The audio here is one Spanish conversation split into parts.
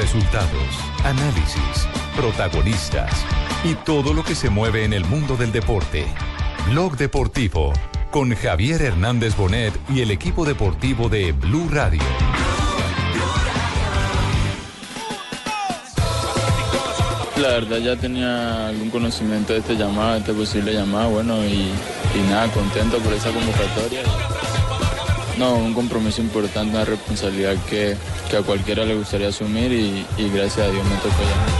Resultados, análisis, protagonistas y todo lo que se mueve en el mundo del deporte. Blog Deportivo con Javier Hernández Bonet y el equipo deportivo de Blue Radio. La verdad ya tenía algún conocimiento de este llamado, de este posible llamado, bueno, y, y nada, contento por esa convocatoria. No, un compromiso importante, una responsabilidad que, que a cualquiera le gustaría asumir y, y gracias a Dios me tocó llamar.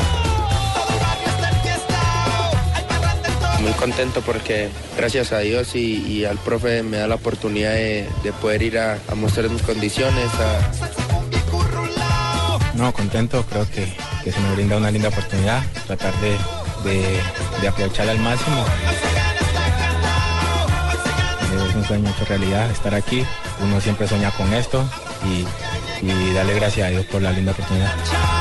Muy contento porque gracias a Dios y, y al profe me da la oportunidad de, de poder ir a, a mostrar mis condiciones. a- No, contento, creo que, que se me brinda una linda oportunidad, tratar de, de, de aprovecharla al máximo. Es un sueño hecho realidad estar aquí, uno siempre sueña con esto y, y darle gracias a Dios por la linda oportunidad.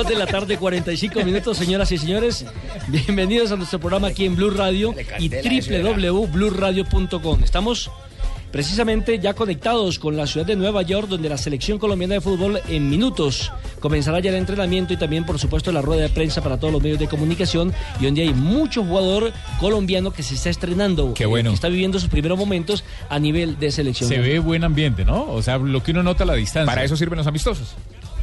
2 de la tarde, 45 minutos, señoras y señores. Bienvenidos a nuestro programa aquí en Blue Radio y www.bluradio.com. Estamos precisamente ya conectados con la ciudad de Nueva York, donde la selección colombiana de fútbol en minutos comenzará ya el entrenamiento y también, por supuesto, la rueda de prensa para todos los medios de comunicación. Y donde hay mucho jugador colombiano que se está estrenando, Qué bueno. que está viviendo sus primeros momentos a nivel de selección. Se ve buen ambiente, ¿no? O sea, lo que uno nota a la distancia. Para eso sirven los amistosos.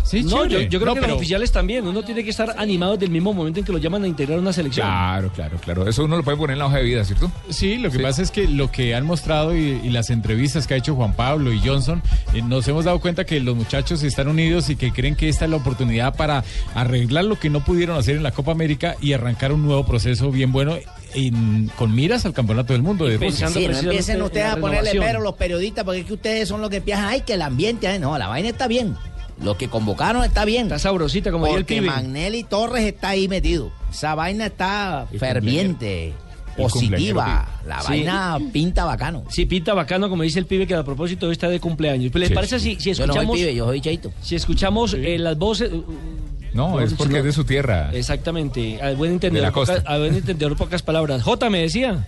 Sí, no, yo, creo No, que pero- los oficiales también. Uno tiene que estar animado desde el mismo momento en que lo llaman a integrar una selección. Claro, claro, claro. Eso uno lo puede poner en la hoja de vida, ¿cierto? Sí, lo que Sí. pasa es que lo que han mostrado y, y las entrevistas que ha hecho Juan Pablo y Johnson, eh, nos hemos dado cuenta que los muchachos están unidos y que creen que esta es la oportunidad para arreglar lo que no pudieron hacer en la Copa América y arrancar un nuevo proceso bien bueno en- con miras al Campeonato del Mundo de Rusia. Sí, no empiecen en ustedes a ponerle pero los periodistas, porque es que ustedes son los que piensan, ay, que el ambiente, ay, no, la vaina está bien. Lo que convocaron está bien. Está sabrosita, como diría el Porque pibe. Magnelli Torres está ahí metido. Esa vaina está El ferviente, positiva. La Sí. vaina pinta bacano. Sí, pinta bacano, como dice el pibe, que a propósito está de cumpleaños. ¿Les Sí, parece si, si Yo no soy escuchamos, pibe, yo soy chaito. si escuchamos eh, las voces? No, es porque es de su tierra. Exactamente, al buen De entendedor, la costa. pocas, al buen entendedor pocas palabras. J me decía.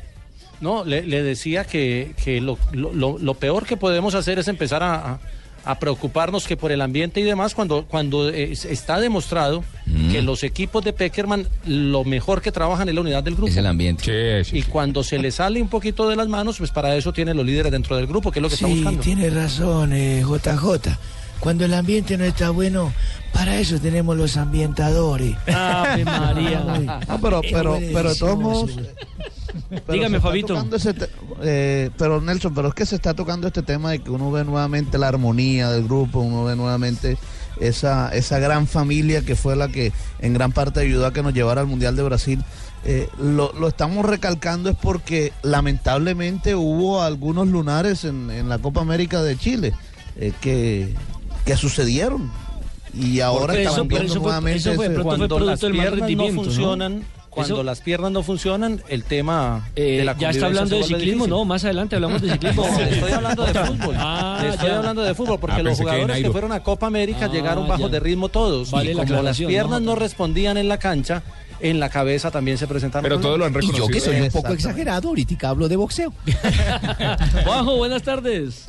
No, le, le decía que, que lo, lo- lo- lo peor que podemos hacer es empezar a, a- a preocuparnos que por el ambiente y demás cuando, cuando eh, está demostrado Mm. que los equipos de Peckerman lo mejor que trabajan es la unidad del grupo. ambiente. Sí, sí. Y cuando se le sale un poquito de las manos, pues para eso tienen los líderes dentro del grupo, que es lo que está buscando. tiene razón, eh, JJ. Cuando el ambiente no está bueno, para eso tenemos los ambientadores. Ave María. No, pero, pero, pero de todos. Pero Dígame, Fabito. ese eh, pero Nelson, pero es que se está tocando este tema de que uno ve nuevamente la armonía del grupo, uno ve nuevamente esa, esa gran familia que fue la que en gran parte ayudó a que nos llevara al Mundial de Brasil. Eh, lo, lo estamos recalcando es porque lamentablemente hubo algunos lunares en, en la Copa América de Chile eh, que, que sucedieron. Y ahora estamos viendo eso fue- nuevamente eso fue ese- pronto fue Cuando las piernas no ¿no? Cuando Eso- las piernas no funcionan, el tema Eh, de la ya está hablando de ciclismo, difícil. no, más adelante hablamos de ciclismo. No, le estoy hablando de fútbol. Ah, le estoy ya. hablando de fútbol porque Ah, los que jugadores que, fueron a Copa América Ah, llegaron bajos ya. de ritmo todos. Vale y la como las piernas ¿no? no respondían en la cancha, en la cabeza también se presentaron. Pero todos lo han Y yo que soy reconocido. un poco exagerado, ahorita hablo de boxeo. Juanjo, buenas tardes.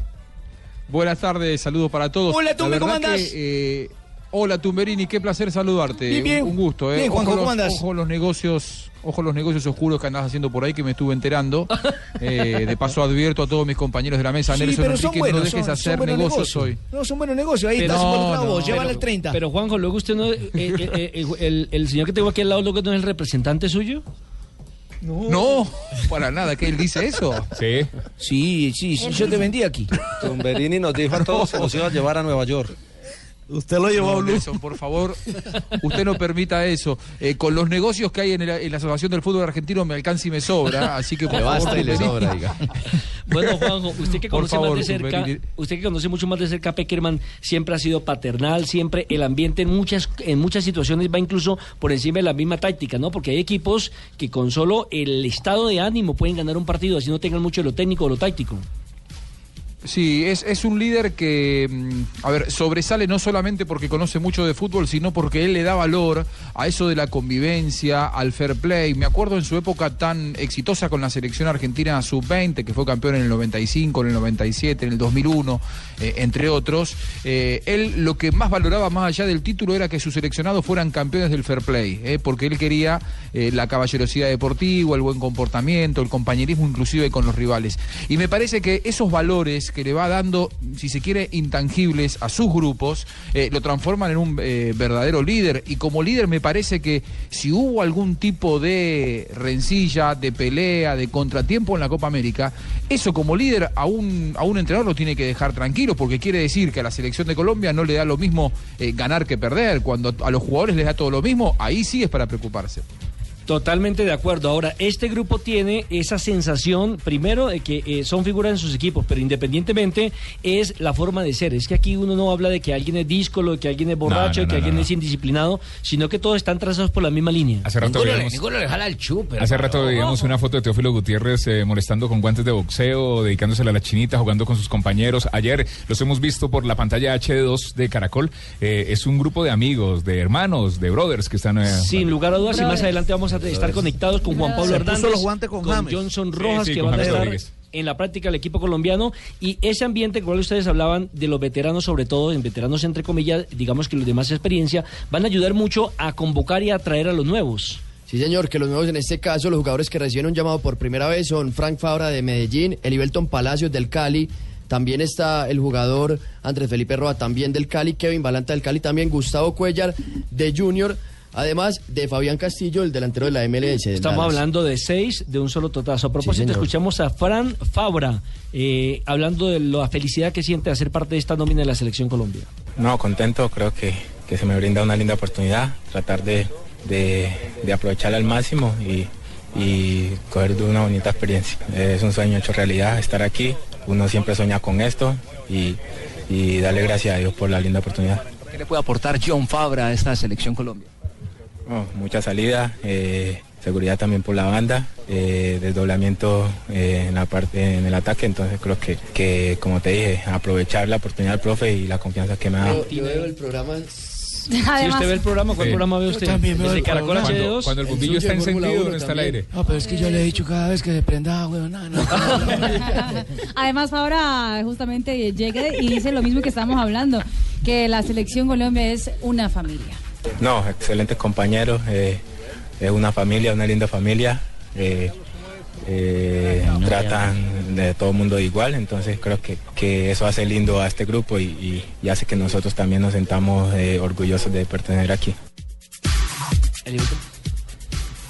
Buenas tardes, saludos para todos. Hola, verdad ¿cómo andás? que, eh, hola, Tumberini, qué placer saludarte. Bien, bien. Un, gusto, ¿eh? Bien, Juanjo, ojo, ¿cómo los, ojo los negocios, ojo los negocios oscuros que andás haciendo por ahí, que me estuve enterando. Eh, de paso advierto a todos mis compañeros de la mesa, Sí, Nelson pero son Enrique, no buenos, dejes son- hacer son negocios negocios. hoy. No, son buenos negocios. Ahí Pero- estás No, involucrado no, vos, llévale pero- el 30. Pero Juanjo, luego usted no. eh, eh, eh, el, el señor que tengo aquí al lado, luego no es el representante suyo. No, para nada, que él dice eso. Sí. Sí, sí, sí, yo te vendí aquí. Tumberini nos dijo a todos que nos iba a llevar a Nueva York. Usted lo llevó a No, Blue. Nelson, por favor, usted no permita eso. Eh, con los negocios que hay en, el- en la Asociación del Fútbol Argentino me alcanza y me sobra, así que por Le favor, basta y le sobra, diga. Bueno, Juanjo, usted que conoce favor, más de cerca, usted que conoce mucho más de cerca a Peckerman, siempre ha sido paternal, siempre el ambiente en muchas en muchas situaciones va incluso por encima de la misma táctica, ¿no? Porque hay equipos que con solo el estado de ánimo pueden ganar un partido, así no tengan mucho de lo técnico o lo táctico. Sí, es, es un líder que, mm, a ver, sobresale no solamente porque conoce mucho de fútbol, sino porque él le da valor a eso de la convivencia, al fair play. Me acuerdo en su época tan exitosa con la selección argentina sub-20, que fue campeón en el 95, en el 97, en el 2001, eh, entre otros. eh, él lo que más valoraba más allá del título era que sus seleccionados fueran campeones del fair play, eh, porque él quería la caballerosidad deportiva, el buen comportamiento, el compañerismo inclusive con los rivales. Y me parece que esos valores que le va dando, si se quiere, intangibles a sus grupos, lo transforman en un verdadero líder. Y como líder me parece que si hubo algún tipo de rencilla, de pelea, de contratiempo en la Copa América, eso como líder a a un entrenador lo tiene que dejar tranquilo, porque quiere decir que a la selección de Colombia no le da lo mismo eh, ganar que perder. Cuando a los jugadores les da todo lo mismo, ahí sí es para preocuparse. Totalmente de acuerdo. Ahora, este grupo tiene esa sensación, primero, de que eh, son figuras en sus equipos, pero independientemente es la forma de ser. Es que aquí uno no habla de que alguien es díscolo, de que alguien es borracho, no, de que no, alguien no. es indisciplinado, sino que todos están trazados por la misma línea. Hace rato Ninguno, veíamos- ninguno le jala el chupe. Hace rato veíamos una foto de Teófilo Gutiérrez eh, molestando con guantes de boxeo, dedicándosela a la chinita, jugando con sus compañeros. Ayer los hemos visto por la pantalla HD2 de Caracol. Eh, es un grupo de amigos, de hermanos, de brothers que están... eh, Sin lugar a dudas, y más adelante vamos a estar conectados con Juan Pablo Hernández, los guantes con. Johnson Rojas, sí, que van a estar Rodríguez. en la práctica del equipo colombiano. Y ese ambiente, como ustedes hablaban, de los veteranos, sobre todo, en veteranos entre comillas, digamos que los de más experiencia, van a ayudar mucho a convocar y a atraer a los nuevos. Sí, señor, que los nuevos en este caso, los jugadores que reciben un llamado por primera vez son Frank Fabra de Medellín, Elivelton Palacios del Cali, también está el jugador Andrés Felipe Roa también del Cali, Kevin Balanta del Cali también, Gustavo Cuellar de Junior, además de Fabián Castillo, el delantero de la MLS. Estamos Dallas. hablando de seis de un solo totazo. A propósito, escuchamos a Fran Fabra eh, hablando de la felicidad que siente de ser parte de esta nómina de la Selección Colombia. No, contento, creo que, que se me brinda una linda oportunidad, tratar de, de, de aprovecharla al máximo y, y coger de una bonita experiencia. Es un sueño hecho realidad estar aquí, uno siempre sueña con esto y, y darle gracias a Dios por la linda oportunidad. ¿Qué le puede aportar John Fabra a esta selección Colombia? Oh, mucha salida, eh, seguridad también por la banda, eh, desdoblamiento eh, en la parte en el ataque, entonces creo que, que como te dije, aprovechar la oportunidad del profe y la confianza que me ha dado. Yo, yo veo el programa. Si usted ve el programa, ¿cuál Sí. programa ve Yo usted? también veo ¿Desde el Caracol programa. HD2? Cuando- cuando el bombillo está encendido, no está al aire. No, pero es que yo le he dicho cada vez que se prenda, weón, no, no. Además, Fabra justamente llega y dice lo mismo que estamos hablando, que la selección Colombia es una familia. No, excelentes compañeros, eh, es una familia, una linda familia. eh, eh, tratan de todo el mundo igual, entonces creo que, que eso hace lindo a este grupo y, y- y hace que nosotros también nos sentamos orgullosos de pertenecer aquí.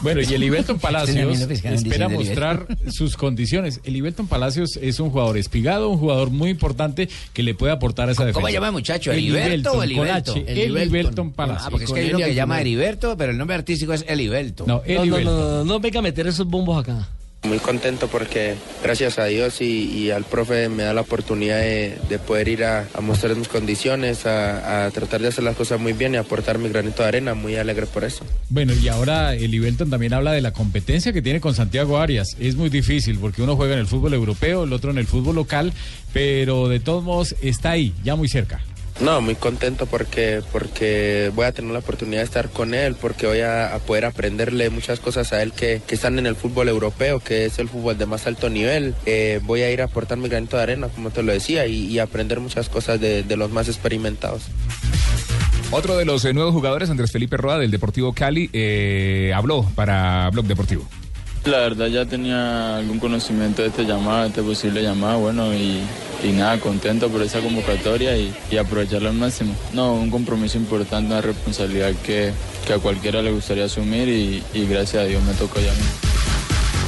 Bueno, y el Ibelton Tenía Palacios espera mostrar sus condiciones. El Ibelton Palacios es un jugador espigado, un jugador muy importante que le puede aportar a esa defensa. ¿Cómo se llama el muchacho? ¿Heriberto o con Heriberto? H, El Ibelton Palacios. Ah, porque es que hay uno que llama Heriberto, pero el nombre artístico es Heriberto. No, No, no, no, no, no venga a meter esos bombos acá. Muy contento porque gracias a Dios y, y al profe me da la oportunidad de, de poder ir a, a mostrar mis condiciones, a, a tratar de hacer las cosas muy bien y aportar mi granito de arena. Muy alegre por eso. Bueno, y ahora el Ibelton también habla de la competencia que tiene con Santiago Arias. Es muy difícil porque uno juega en el fútbol europeo, el otro en el fútbol local, pero de todos modos está ahí, ya muy cerca. No, muy contento porque, porque voy a tener la oportunidad de estar con él, porque voy a, a poder aprenderle muchas cosas a él que, que están en el fútbol europeo, que es el fútbol de más alto nivel. Eh, voy a ir a aportar mi granito de arena, como te lo decía, y, y aprender muchas cosas de, de los más experimentados. Otro de los eh, nuevos jugadores, Andrés Felipe Roa del Deportivo Cali, eh, habló para Blog Deportivo. La verdad ya tenía algún conocimiento de este llamado, de este posible llamado, bueno, y, y nada, contento por esa convocatoria y, y aprovecharlo al máximo. No, un compromiso importante, una responsabilidad que, que a cualquiera le gustaría asumir y, y gracias a Dios me tocó ya a mí.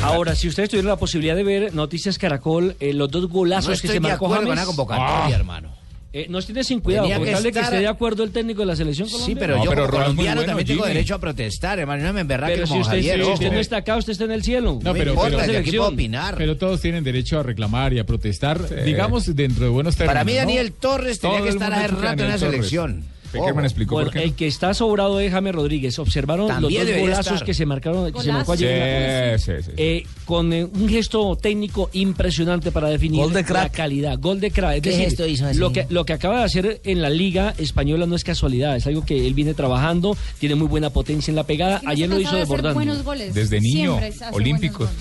Ahora, si ustedes tuvieron la posibilidad de ver Noticias Caracol, eh, los dos golazos No que estoy se de marcó acuerdo James. con la convocatoria, Ah. hermano. Eh, nos tiene sin cuidado, Tenía porque que esté de acuerdo el técnico de la selección Sí, colombiana. pero yo como colombiano también tengo derecho a protestar, hermano. No me emberraque Pero si como usted, Javier. si usted no está acá, usted está en el cielo. No, pero, importa, pero, yo aquí puedo opinar. pero todos tienen derecho a reclamar y a protestar, digamos, dentro de buenos términos. Para mí, ¿no? Daniel Torres tenía Todo que estar hace rato en la selección. Peckerman explicó Bueno, por qué. el que está sobrado es James Rodríguez. Observaron También los dos golazos estar. que se marcaron, que se marcó ayer. en la Sí, sí, sí. Eh, con eh, un gesto técnico impresionante para definir de la calidad. Gol de crack. Es ¿Qué decir, gesto hizo así? lo que, lo que acaba de hacer en la liga española no es casualidad, es algo que él viene trabajando, tiene muy buena potencia en la pegada. Ayer lo hizo desbordando. buenos goles. Desde niño, Siempre hace buenos olímpico. goles.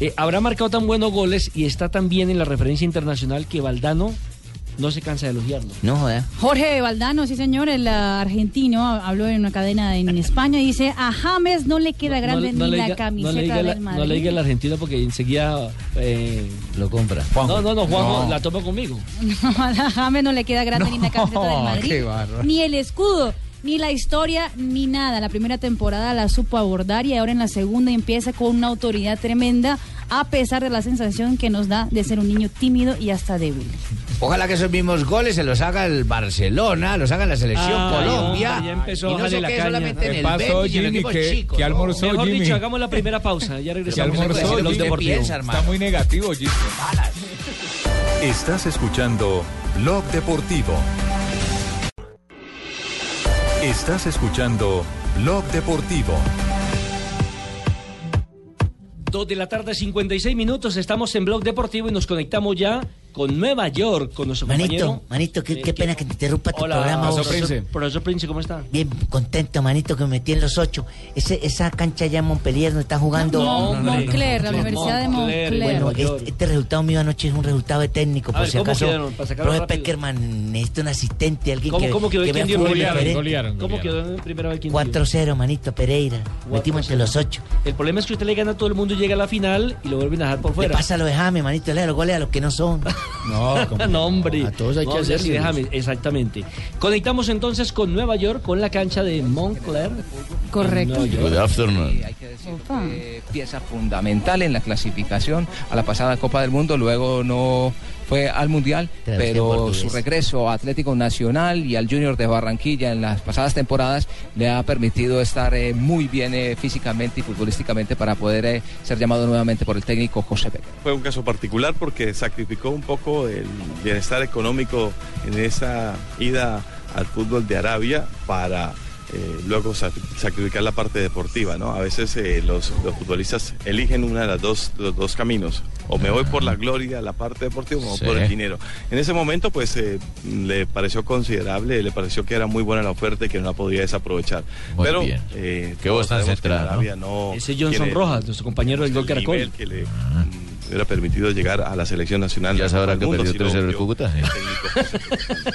Eh, habrá marcado tan buenos goles y está tan bien en la referencia internacional que Valdano no se cansa de elogiarlo. No joda. Jorge Valdano, sí señor, el ah, argentino, habló en una cadena en España y dice, a James no le queda grande no ni le la diga- camiseta no le diga la- del Madrid. No le diga el argentino porque enseguida... eh, Lo compra. no, no, no, Juanjo No. la toma conmigo. No, a James no le queda grande ni la camiseta del Madrid, ni el escudo, ni la historia, ni nada. La primera temporada la supo abordar y ahora en la segunda empieza con una autoridad tremenda, a pesar de la sensación que nos da de ser un niño tímido y hasta débil. Ojalá que esos mismos goles se los haga el Barcelona, los haga la selección Ay, Colombia. ya empezó y no se quede solamente en ¿Qué el pasó, Betis y en los Jimmy? equipos ¿Qué- chicos. qué ¿no? almorzó? Mejor Jimmy. dicho, hagamos la primera pausa. Ya ¿Qué regresamos. almorzó, Blog Jimmy? Piensa, hermano? Está muy negativo, Jimmy. Estás escuchando Blog Deportivo. Estás escuchando Blog Deportivo. Dos de la tarde, 56 minutos. Estamos en Blog Deportivo y nos conectamos ya con Nueva York, con nuestro Manito, compañero. manito, qué, Eh, pena que te interrumpa tu Hola, programa. profesor vos. Prince. Profesor Prince, ¿cómo está? Bien contento, manito, que me metí en los ocho. Ese, esa cancha allá en Montpellier no está jugando. Mon- Moncler, la Universidad de Moncler. Bueno, este, este resultado mío anoche es un resultado de técnico, por ver, si ¿cómo acaso. quedaron? Profe. Peckerman necesita un asistente, alguien ¿Cómo, que, cómo quedó que el vea fútbol diferente. golearon, ¿Cómo golearon. quedó en primera vez quién 4-0, manito, Pereira. Metimos entre los ocho. El problema es que usted le gana a todo el mundo y llega a la final y lo vuelven a dejar por Le fuera. pasa lo de James, manito, le da los goles a los que no son. No, como- no, hombre. A todos hay que No, sí, exactamente. Conectamos entonces con Nueva York, con la cancha de Montclair. Correcto. York. afternoon. Hay que decir que pieza fundamental en la clasificación a la pasada Copa del Mundo, luego no fue al Mundial, Traducción pero su regreso a Atlético Nacional y al Junior de Barranquilla en las pasadas temporadas le ha permitido estar eh, muy bien eh, físicamente y futbolísticamente para poder eh, ser llamado nuevamente por el técnico José Becker. Fue un caso particular porque sacrificó un poco el bienestar económico en esa ida al fútbol de Arabia para eh, luego sac- sacrificar la parte deportiva, ¿no? A veces eh, los, los futbolistas eligen una de las dos, los dos caminos. O me voy por la gloria, la parte deportiva, o me voy Sí. por el dinero. En ese momento, pues, eh, le pareció considerable, le pareció que era muy buena la oferta y que no la podía desaprovechar. Muy Pero, bien. eh, Qué que en centrada, ¿no? No Ese Johnson Rojas, nuestro compañero del Gol Caracol. que le hubiera permitido llegar a la selección nacional. Ya sabrá que Mundo, perdió si lo 3-0 el Cúcuta.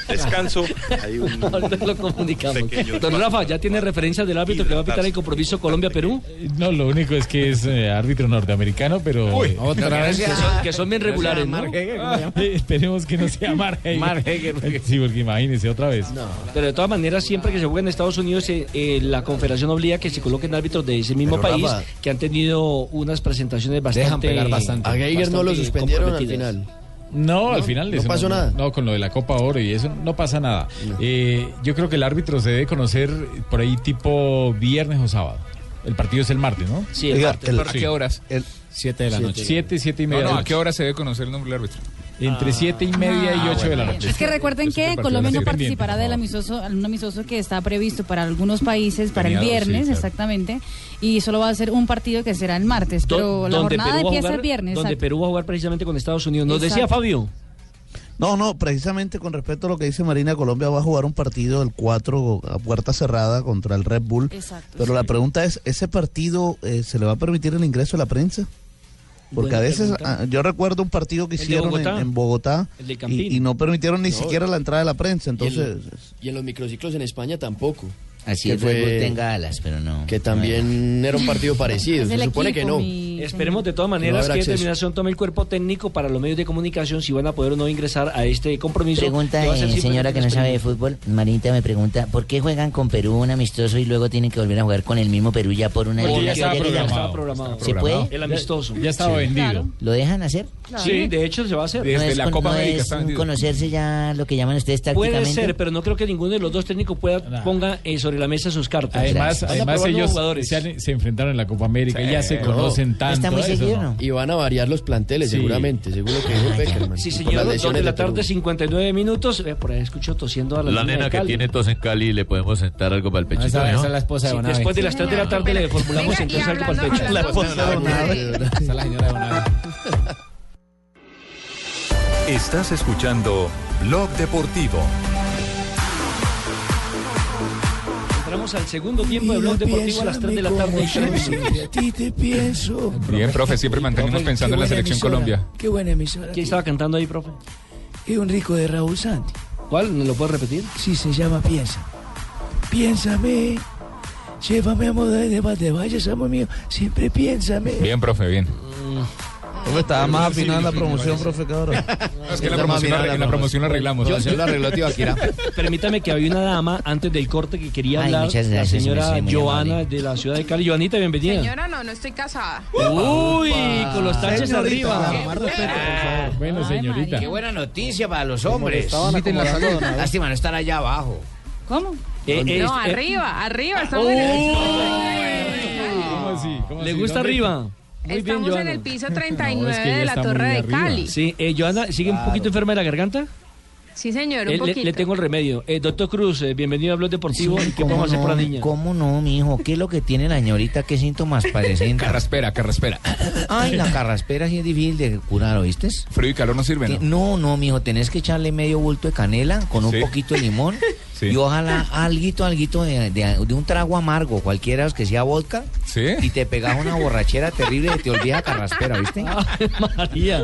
Descanso, hay un Ahorita lo comunicamos. Don Rafa, ¿ya tiene referencia del árbitro que va a pitar el compromiso Colombia-Perú? No, lo único es que es eh, árbitro norteamericto, pero... Uy, otra vez. Que son, que son bien regulares, ¿no? Ah, esperemos que no sea Mark Hager. Sí, porque imagínese otra vez. Pero de todas maneras, siempre que se juega en Estados Unidos, eh, eh, la confederación obliga que se coloquen árbitros de ese mismo Pero, país Rafa, que han tenido unas presentaciones bastante. pegar bastante. Geiger no lo suspendieron al final. No, al final no eso pasó nada. No, con lo de la Copa Oro y eso no pasa nada. Eh, yo creo que el árbitro se debe conocer por ahí tipo viernes o sábado. El partido es el martes, ¿no? Sí, el Oiga, martes. el- ¿A qué horas? Siete de la noche. Siete, siete y media. no, ¿a qué hora se debe conocer el nombre del árbitro? Entre siete y media y ocho de la noche. Es que recuerden Eso que. Colombia no participará del amistoso, un amistoso que está previsto para algunos países para el sí, viernes, claro. exactamente, y solo va a ser un partido que será el martes, Do- pero la jornada Perú empieza jugar- el viernes. Donde exacto. Perú va a jugar precisamente con Estados Unidos. Nos decía. Fabio. No, no, precisamente con respecto a lo que dice Marina, Colombia va a jugar un partido el 4 a puerta cerrada contra el Red Bull. Exacto, Pero la pregunta es, ¿ese partido eh, se le va a permitir el ingreso a la prensa? Porque Buena a veces, pregunta. ah, yo recuerdo un partido que hicieron en, Bogotá. en y, no permitieron ni No. siquiera la entrada de la prensa. Y en, Entonces, y en los microciclos en España tampoco. Así que el Bull tenga alas, pero no. Que también era un partido parecido. Se supone que no. Esperemos de todas no maneras habrá que determinación tome el cuerpo técnico para los medios de comunicación si van a poder o no ingresar a este compromiso. Pregunta, que eh, señora que no sabe de fútbol, Marinita me pregunta, ¿por qué juegan con Perú un amistoso y luego tienen que volver a jugar con el mismo Perú ya por una Porque ya estaba ¿Qué le llaman? programado, programado. ¿Se puede? El amistoso. Ya estaba vendido. ¿Lo dejan hacer? Sí, de hecho se va a hacer. no es, con- no es un conocerse ya lo que llaman ustedes tácticamente. Puede ser, pero no creo que ninguno de los dos técnicos pueda ponga eh, sobre la mesa sus cartas. Además, además ellos jugadores. se, han- se enfrentaron en la Copa América, Sí, ya se no. conocen tanto. eso no. Y van a variar los planteles, Sí. seguramente, según lo que dijo Peckerman. Sí, por señor, las dos lesiones de la Perú. tarde, 59 minutos. Eh, por ahí escucho tosiendo a la, La nena de que Cali. tiene tos en Cali, ¿le podemos sentar algo para el pechito? esa- ¿no? esa es la esposa de Sí, Bonave. después de las 3 de la tarde le formulamos entonces algo para el pecho. La esposa de Bonave. Esa es la señora de Bonave. Estás escuchando Blog Deportivo. Entramos al segundo tiempo de Blog Deportivo a las 3 de la tarde. A ti te pienso. Bien, profe, siempre mantenemos Profe, pensando en la selección emisora, Colombia. Qué buena emisora. ¿Quién estaba cantando ahí, profe? Es un rico de Raúl Santi. ¿Cuál? ¿Me lo puedes repetir? Sí, se llama Piensa. Piénsame. Llévame a moda de debate, vayas, amor mío. Siempre piénsame. Bien, profe, bien. Profe, estaba más afinada la promoción, profe, que ahora. Es que en la promoción, la- la promoción la arreglamos. Yo- Permítame que había una dama antes del corte que quería Ay, hablar, la señora Joana de la ciudad de Cali. Joanita, bienvenida. Señora, no, no estoy casada. Uy, con los taches Señorita, arriba. más respeto, por favor. Bueno, señorita. Qué buena noticia para los hombres. La. Lástima no estar allá abajo. ¿Cómo? Eh, eh, No, eh, arriba, arriba, estamos en el ¿Cómo así? ¿Cómo ¿Le así? gusta ¿Dónde? arriba? Muy bien, Estamos en Joana. el piso No, 39 es que ya de la Torre de arriba. Cali. Sí, eh, Joana, ¿sigue un poquito enferma de la garganta? Sí, señor, un Eh, poquito. le tengo el remedio. Eh, doctor Cruz, eh, bienvenido a Blog Deportivo. Sí, ¿Y ¿Qué ¿cómo podemos hacer por la no? niña? ¿Cómo no, mi hijo? ¿Qué es lo que tiene la señorita? ¿Qué síntomas parecen? Carraspera, carraspera. Ay, la carraspera sí es difícil de curar, ¿oíste? Frío y calor no sirven, ¿no? No, no, mijo, tenés que echarle medio bulto de canela con un Sí. poquito de limón Sí. y ojalá alguito, alguito de, de- de un trago amargo, cualquiera que sea vodka, ¿Sí? y te pegas una borrachera terrible y te olvidas carraspera, ¿viste? Ay, María.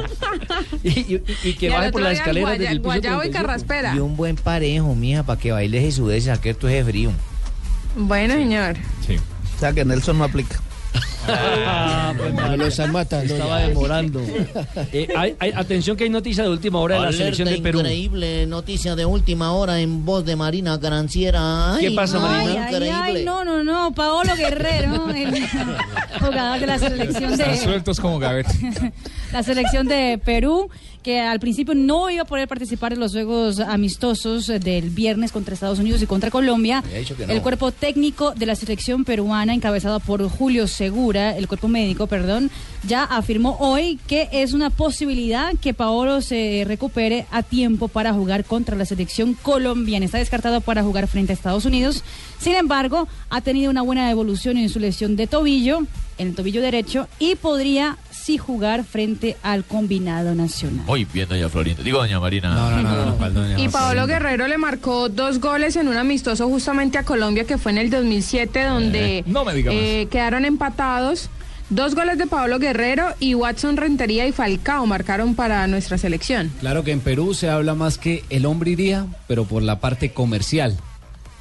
Y, y- y que baje por las escaleras guaya- desde el piso guayabo y 35. carraspera. Y un buen parejo, mija, para que bailes y sudes y saques ese frío. Bueno, señor. Sí. O sea que Nelson no aplica. Ah, pues, No lo están matando. Estaba ya. demorando. Eh, hay- hay- atención que hay noticia de última hora de la selección de Perú. increíble, noticia de última hora en voz de Marina Granciera. ¿Qué pasa, Marina? Ay, ay, Increíble. ay, no, no, no. Paolo Guerrero, el jugador de la selección Están de, sueltos como gavete. la selección de Perú, que al principio no iba a poder participar en los juegos amistosos del viernes contra Estados Unidos y contra Colombia. No. El cuerpo técnico de la selección peruana, encabezado por Julio Segura, el cuerpo médico, perdón, ya afirmó hoy que es una posibilidad que Paolo se recupere a tiempo para jugar contra la selección colombiana. Está descartado para jugar frente a Estados Unidos. Sin embargo, ha tenido una buena evolución en su lesión de tobillo, en el tobillo derecho, y podría sí jugar frente al combinado nacional. Muy bien, doña Florinda. Digo, doña Marina. No, no, no, no, ¿cuál doña Y Paolo Florinda? Guerrero le marcó dos goles en un amistoso justamente a Colombia que fue en el 2007 donde Eh, no me diga más. eh, quedaron empatados. Dos goles de Paolo Guerrero y Watson Rentería y Falcao marcaron para nuestra selección. Claro que en Perú se habla más que el hombre iría, pero por la parte comercial.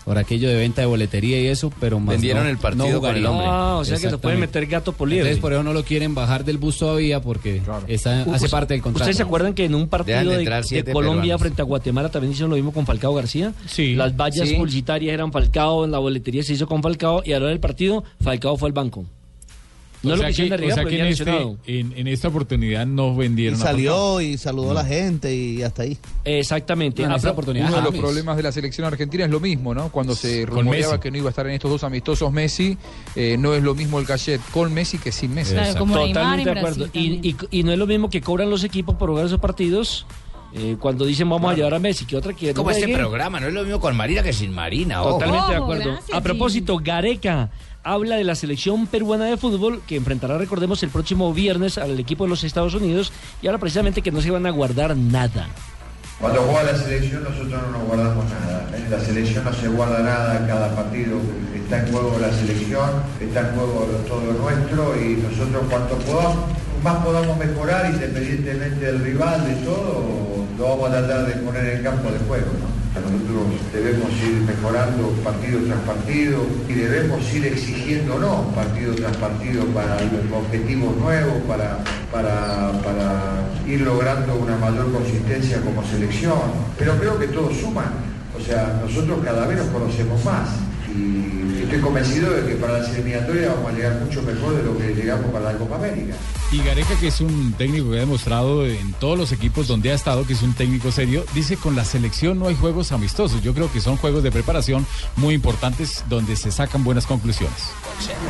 Por aquello de venta de boletería y eso, pero más Vendieron no- el partido no con el hombre. Ah, o sea que lo pueden Exactamente. meter gato por liebre. Entonces por eso no lo quieren bajar del bus todavía porque está, hace parte del contrato. ¿Ustedes se acuerdan que en un partido de Colombia peruanos. frente a Guatemala también hicieron lo mismo con Falcao García? Sí. Las vallas Sí. publicitarias eran Falcao, en la boletería se hizo con Falcao y a la hora del partido Falcao fue al banco. No o lo sea quisieron que, o derribar sea porque que en, este, en, en esta oportunidad no Y vendieron a salió y saludó a la gente y hasta ahí. Exactamente. No, en esta pero- oportunidad Uno de los problemas de la selección argentina es lo mismo, ¿no? Cuando se rumoreaba que no iba a estar en estos dos amistosos Messi, eh, no es lo mismo el cachet con Messi que sin Messi. Claro, como Totalmente en de acuerdo. Y, y- y no es lo mismo que cobran los equipos por jugar esos partidos eh, cuando dicen vamos a llevar a Messi, que otra que Como no este programa, no es lo mismo con Marina que sin Marina. ojo. Totalmente de acuerdo. gracias, a propósito, Gareca habla de la selección peruana de fútbol que enfrentará, recordemos, el próximo viernes al equipo de los Estados Unidos y ahora precisamente que no se van a guardar nada. Cuando juega la selección nosotros no nos guardamos nada. En la selección no se guarda nada cada partido. Está en juego la selección, está en juego todo nuestro y nosotros cuanto más podamos mejorar independientemente del rival, de todo, lo vamos a tratar de poner en campo de juego. ¿no? Nosotros debemos ir mejorando partido tras partido y debemos ir exigiéndonos partido tras partido para objetivos nuevos, para, para, para ir logrando una mayor consistencia como selección. Pero creo que todos suman. O sea, nosotros cada vez nos conocemos más y estoy convencido de que para las eliminatorias vamos a llegar mucho mejor de lo que llegamos para la Copa América. Y Gareca, que es un técnico que ha demostrado en todos los equipos donde ha estado que es un técnico serio, dice con la selección no hay juegos amistosos. Yo creo que son juegos de preparación muy importantes donde se sacan buenas conclusiones.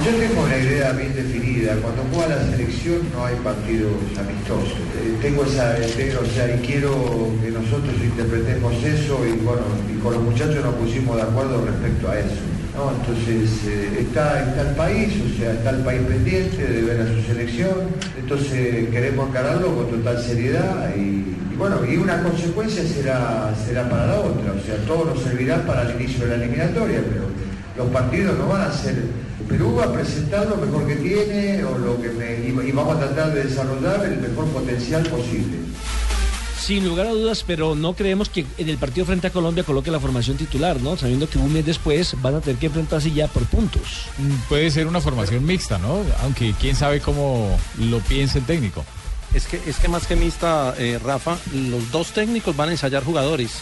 Yo tengo una idea bien definida. Cuando juega la selección no hay partidos amistosos. Eh, tengo esa, tengo, o sea, y quiero que nosotros interpretemos eso y bueno, y con los muchachos nos pusimos de acuerdo respecto a eso. ¿No? Entonces eh, está, está el país, o sea, está el país pendiente de ver a su selección, entonces queremos encararlo con total seriedad y, bueno, y una consecuencia será, será para la otra, o sea, todo nos servirá para el inicio de la eliminatoria, pero los partidos no van a ser Perú va a presentar lo mejor que tiene o lo que me, y vamos a tratar de desarrollar el mejor potencial posible. Sin lugar a dudas, pero no creemos que en el partido frente a Colombia coloque la formación titular, ¿no? Sabiendo que un mes después van a tener que enfrentarse ya por puntos. Mm, Puede ser una formación mixta, ¿no? Aunque quién sabe cómo lo piensa el técnico. Es que, es que más que mixta, eh, Rafa, los dos técnicos van a ensayar jugadores.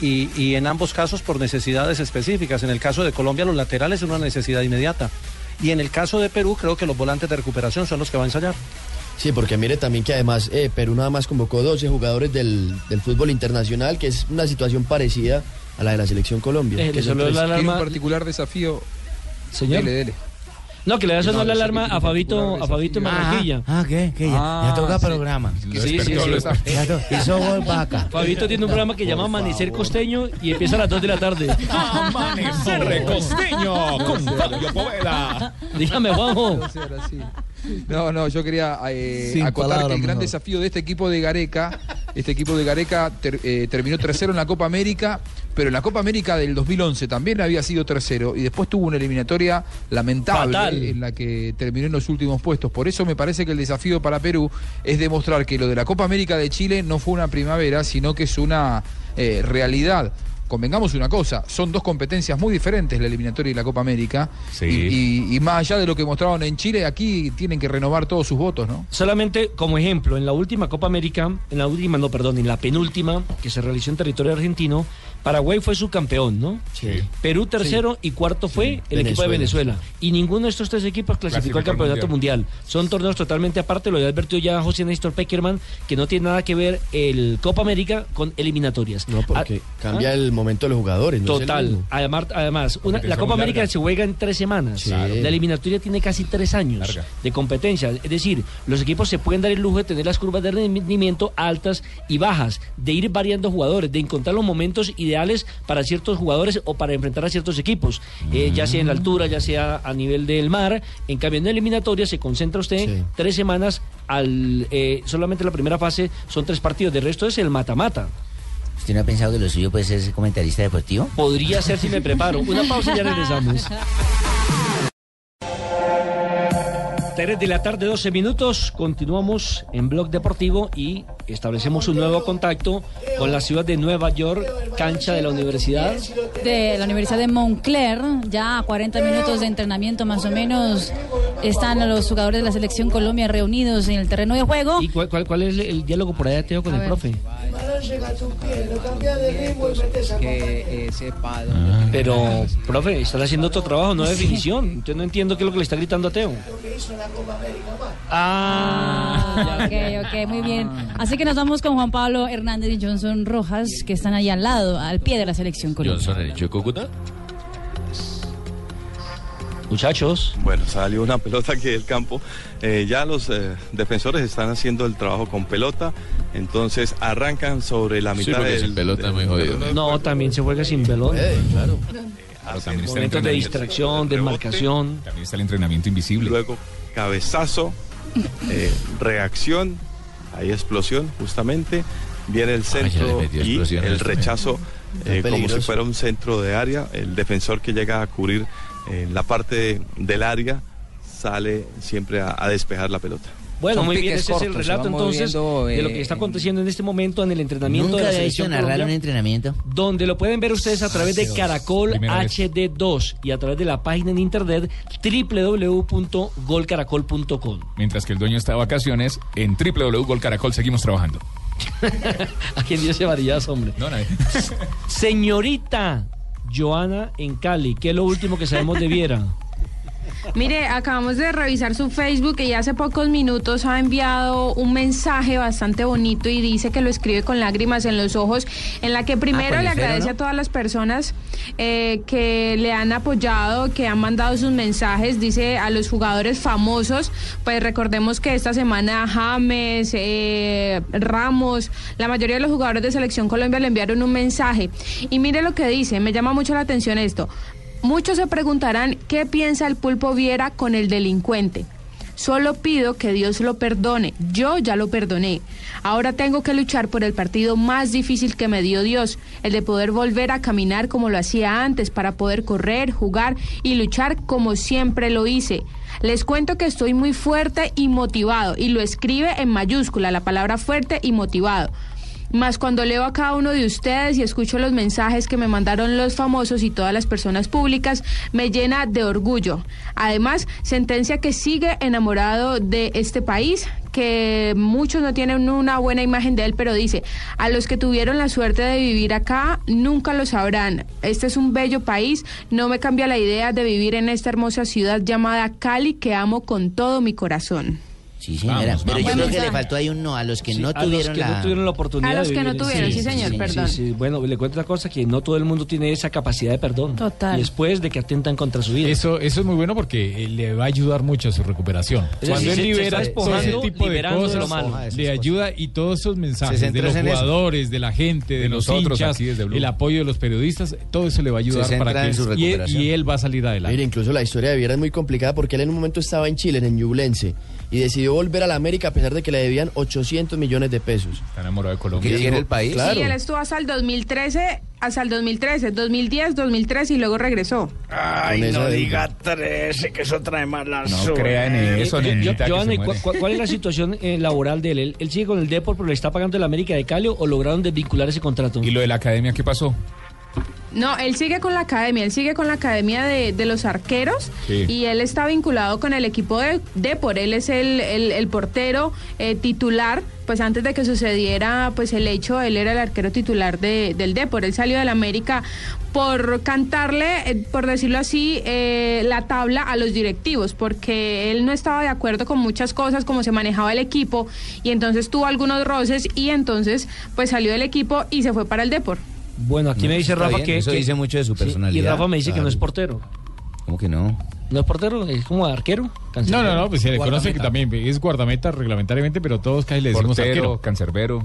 Y, y en ambos casos por necesidades específicas. En el caso de Colombia, los laterales es una necesidad inmediata. Y en el caso de Perú, creo que los volantes de recuperación son los que va a ensayar. Sí, porque mire también que además eh, Perú nada más convocó 12 jugadores del, del fútbol internacional, que es una situación parecida a la de la selección Colombia. Eh, que solo la Tiene un alarma- particular desafío. Señor. Dele, dele. No, que le da sonó No, la alarma a Fabito, a Fabito en. Barranquilla. Ah, ¿qué? ¿Qué? Ya- ya toca sí. programa. Sí, sí, sí. Ya to- hizo gol vaca. Fabito tiene un programa que llama Amanecer Costeño y empieza a las 2 de la tarde. Amanecer costeño con Fabio Poveda. Dígame, Juanjo. No. No, yo quería eh, acotar que el gran mejor. desafío de este equipo de Gareca, este equipo de Gareca ter- eh, terminó tercero en la Copa América, pero en la Copa América del 2011 también había sido tercero y después tuvo una eliminatoria lamentable Fatal. en la que terminó en los últimos puestos. Por eso me parece que el desafío para Perú es demostrar que lo de la Copa América de Chile no fue una primavera, sino que es una eh, realidad. Convengamos una cosa, son dos competencias muy diferentes, la eliminatoria y la Copa América. Sí. Y, y- y más allá de lo que mostraron en Chile, aquí tienen que renovar todos sus votos, ¿no? Solamente como ejemplo, en la última Copa América, en la última, no, perdón, en la penúltima que se realizó en territorio argentino, Paraguay fue subcampeón, ¿no? Sí. Perú tercero y cuarto fue el equipo de Venezuela. Y ninguno de estos tres equipos clasificó al campeonato mundial. Son torneos totalmente aparte, lo había advertido ya José Néstor Peckerman, que no tiene nada que ver el Copa América con eliminatorias. No, porque Ah, cambia ¿ah? el momento de los jugadores. no Total. Además, además una- la Copa América larga. se juega en tres semanas. La eliminatoria tiene casi tres años Larga. de competencia. Es decir, los equipos se pueden dar el lujo de tener las curvas de rendimiento altas y bajas, de ir variando jugadores, de encontrar los momentos ideales para ciertos jugadores o para enfrentar a ciertos equipos, eh, ya sea en la altura, ya sea a nivel del mar. En cambio, en la eliminatoria se concentra usted Sí. tres semanas. Al, eh, solamente la primera fase son tres partidos, de resto es el mata-mata. ¿Usted no ha pensado que lo suyo puede ser ser comentarista deportivo? Podría ser si me preparo. Una pausa y ya regresamos. 3 de la tarde, 12 minutos. Continuamos en Blog Deportivo y establecemos un nuevo contacto con la ciudad de Nueva York, cancha de la universidad. de la Universidad de Montclair, ya a 40 minutos de entrenamiento más o menos, están los jugadores de la selección Colombia reunidos en el terreno de juego. ¿Y cuál, cuál- cuál es el diálogo por allá, Teo, con A el ver. profe? Que eh, sepa Pero, profe, están haciendo otro trabajo, no definición. Yo no entiendo qué es lo que le está gritando a Teo. Ah, Ok, ok, muy bien. Así que nos vamos con Juan Pablo Hernández y Johnson Rojas, que están ahí al lado, al pie de la selección Colombia. Johnson, el hecho de Cúcuta. Muchachos. Bueno, salió una pelota aquí del campo. Eh, ya los eh, defensores están haciendo el trabajo con pelota. Entonces arrancan sobre la Sí, mitad porque del, sin pelota muy jodido. No, también se juega sin. Claro, está el Momentos de entrenamiento- distracción, de rebote. marcación. También está el entrenamiento invisible. Luego cabezazo, eh, reacción, hay explosión justamente. Viene el centro y el al- rechazo eh, como si fuera un centro de área. El defensor que llega a cubrir eh, la parte del área sale siempre a, a despejar la pelota. Bueno, Son muy bien, ese es el se relato entonces moviendo, de lo eh, que está aconteciendo en este momento en el entrenamiento Nunca de la selección narrar Colombia, un entrenamiento. donde lo pueden ver ustedes a través de Dios. Caracol Primera vez. HD2 y a través de la página en internet www.golcaracol.com. Mientras que el dueño está de vacaciones, en www.golcaracol seguimos trabajando. ¿A quién dio ese varillazo, hombre? No, nadie. Señorita Joana en Cali, ¿qué es lo último que sabemos de Viera? Mire, acabamos de revisar su Facebook y hace pocos minutos ha enviado un mensaje bastante bonito y dice que lo escribe con lágrimas en los ojos, en la que primero le agradece ¿no? a todas las personas eh, que le han apoyado, que han mandado sus mensajes, dice a los jugadores famosos, pues recordemos que esta semana James, eh, Ramos, la mayoría de los jugadores de Selección Colombia le enviaron un mensaje. Y mire lo que dice, me llama mucho la atención esto. Muchos se preguntarán qué piensa el pulpo Viera con el delincuente. Solo pido que Dios lo perdone. Yo ya lo perdoné. Ahora tengo que luchar por el partido más difícil que me dio Dios, el de poder volver a caminar como lo hacía antes, para poder correr, jugar y luchar como siempre lo hice. Les cuento que estoy muy fuerte y motivado, y lo escribe en mayúscula, la palabra fuerte y motivado. Más cuando leo a cada uno de ustedes y escucho los mensajes que me mandaron los famosos y todas las personas públicas, me llena de orgullo. Además, sentencia que sigue enamorado de este país, que muchos no tienen una buena imagen de él, pero dice, a los que tuvieron la suerte de vivir acá, nunca lo sabrán. Este es un bello país, no me cambia la idea de vivir en esta hermosa ciudad llamada Cali, que amo con todo mi corazón. Sí, señora. Vamos, pero vamos. yo creo que le faltó ahí un no a los que Sí, no a los tuvieron que la... no tuvieron la oportunidad A los de que no tuvieron, sí, señor, perdón. sí. Bueno, le cuento una cosa, que no todo el mundo tiene esa capacidad de perdón. Total. Después de que atentan contra su vida. Eso, eso es muy bueno porque eh, le va a ayudar mucho a su recuperación. Cuando él libera todo ese tipo de liberando de lo cosas, malo. le ayuda y todos esos mensajes de los eso. jugadores, de la gente, de, De los nosotros hinchas, aquí desde Blue. el apoyo de los periodistas, todo eso le va a ayudar Se para que en su él- y, él, recuperación. y él va a salir adelante. Mire, incluso la historia de Viera es muy complicada porque él en un momento estaba en Chile, en Ñublense, y decidió volver a la América a pesar de que le debían 800 millones de pesos. Está enamorado de Colombia. ¿Qué tiene el país? Claro. Sí, él estuvo hasta el 2013, hasta el 2013, 2010, 2013 y luego regresó. Ay, no diga 13, que eso trae mala No crea en eso, Yo- nenita, que Joana, se ¿y muere. cu- cu- ¿cuál es la situación eh, laboral de él? él? él sigue con el Depor, pero le está pagando el América de Cali o lograron desvincular ese contrato? ¿Y lo de la academia qué pasó? No, él sigue con la academia, él sigue con la academia de, de los arqueros Sí. y él está vinculado con el equipo de Depor, él es el, el- el portero eh, titular, pues antes de que sucediera pues el hecho, él era el arquero titular de, del Depor, él salió del América por cantarle, eh, por decirlo así, eh, la tabla a los directivos, porque él no estaba de acuerdo con muchas cosas, como se manejaba el equipo, y entonces tuvo algunos roces y entonces pues salió del equipo y se fue para el Depor. Bueno, aquí No, me dice Rafa bien, que... eso que- dice mucho de su Sí, personalidad. y Rafa me dice que no es portero. ¿Cómo que no? No es portero, es como arquero. No, no, no, pues se le conoce que también es guardameta reglamentariamente, pero todos casi le decimos Portero, arquero. cancerbero,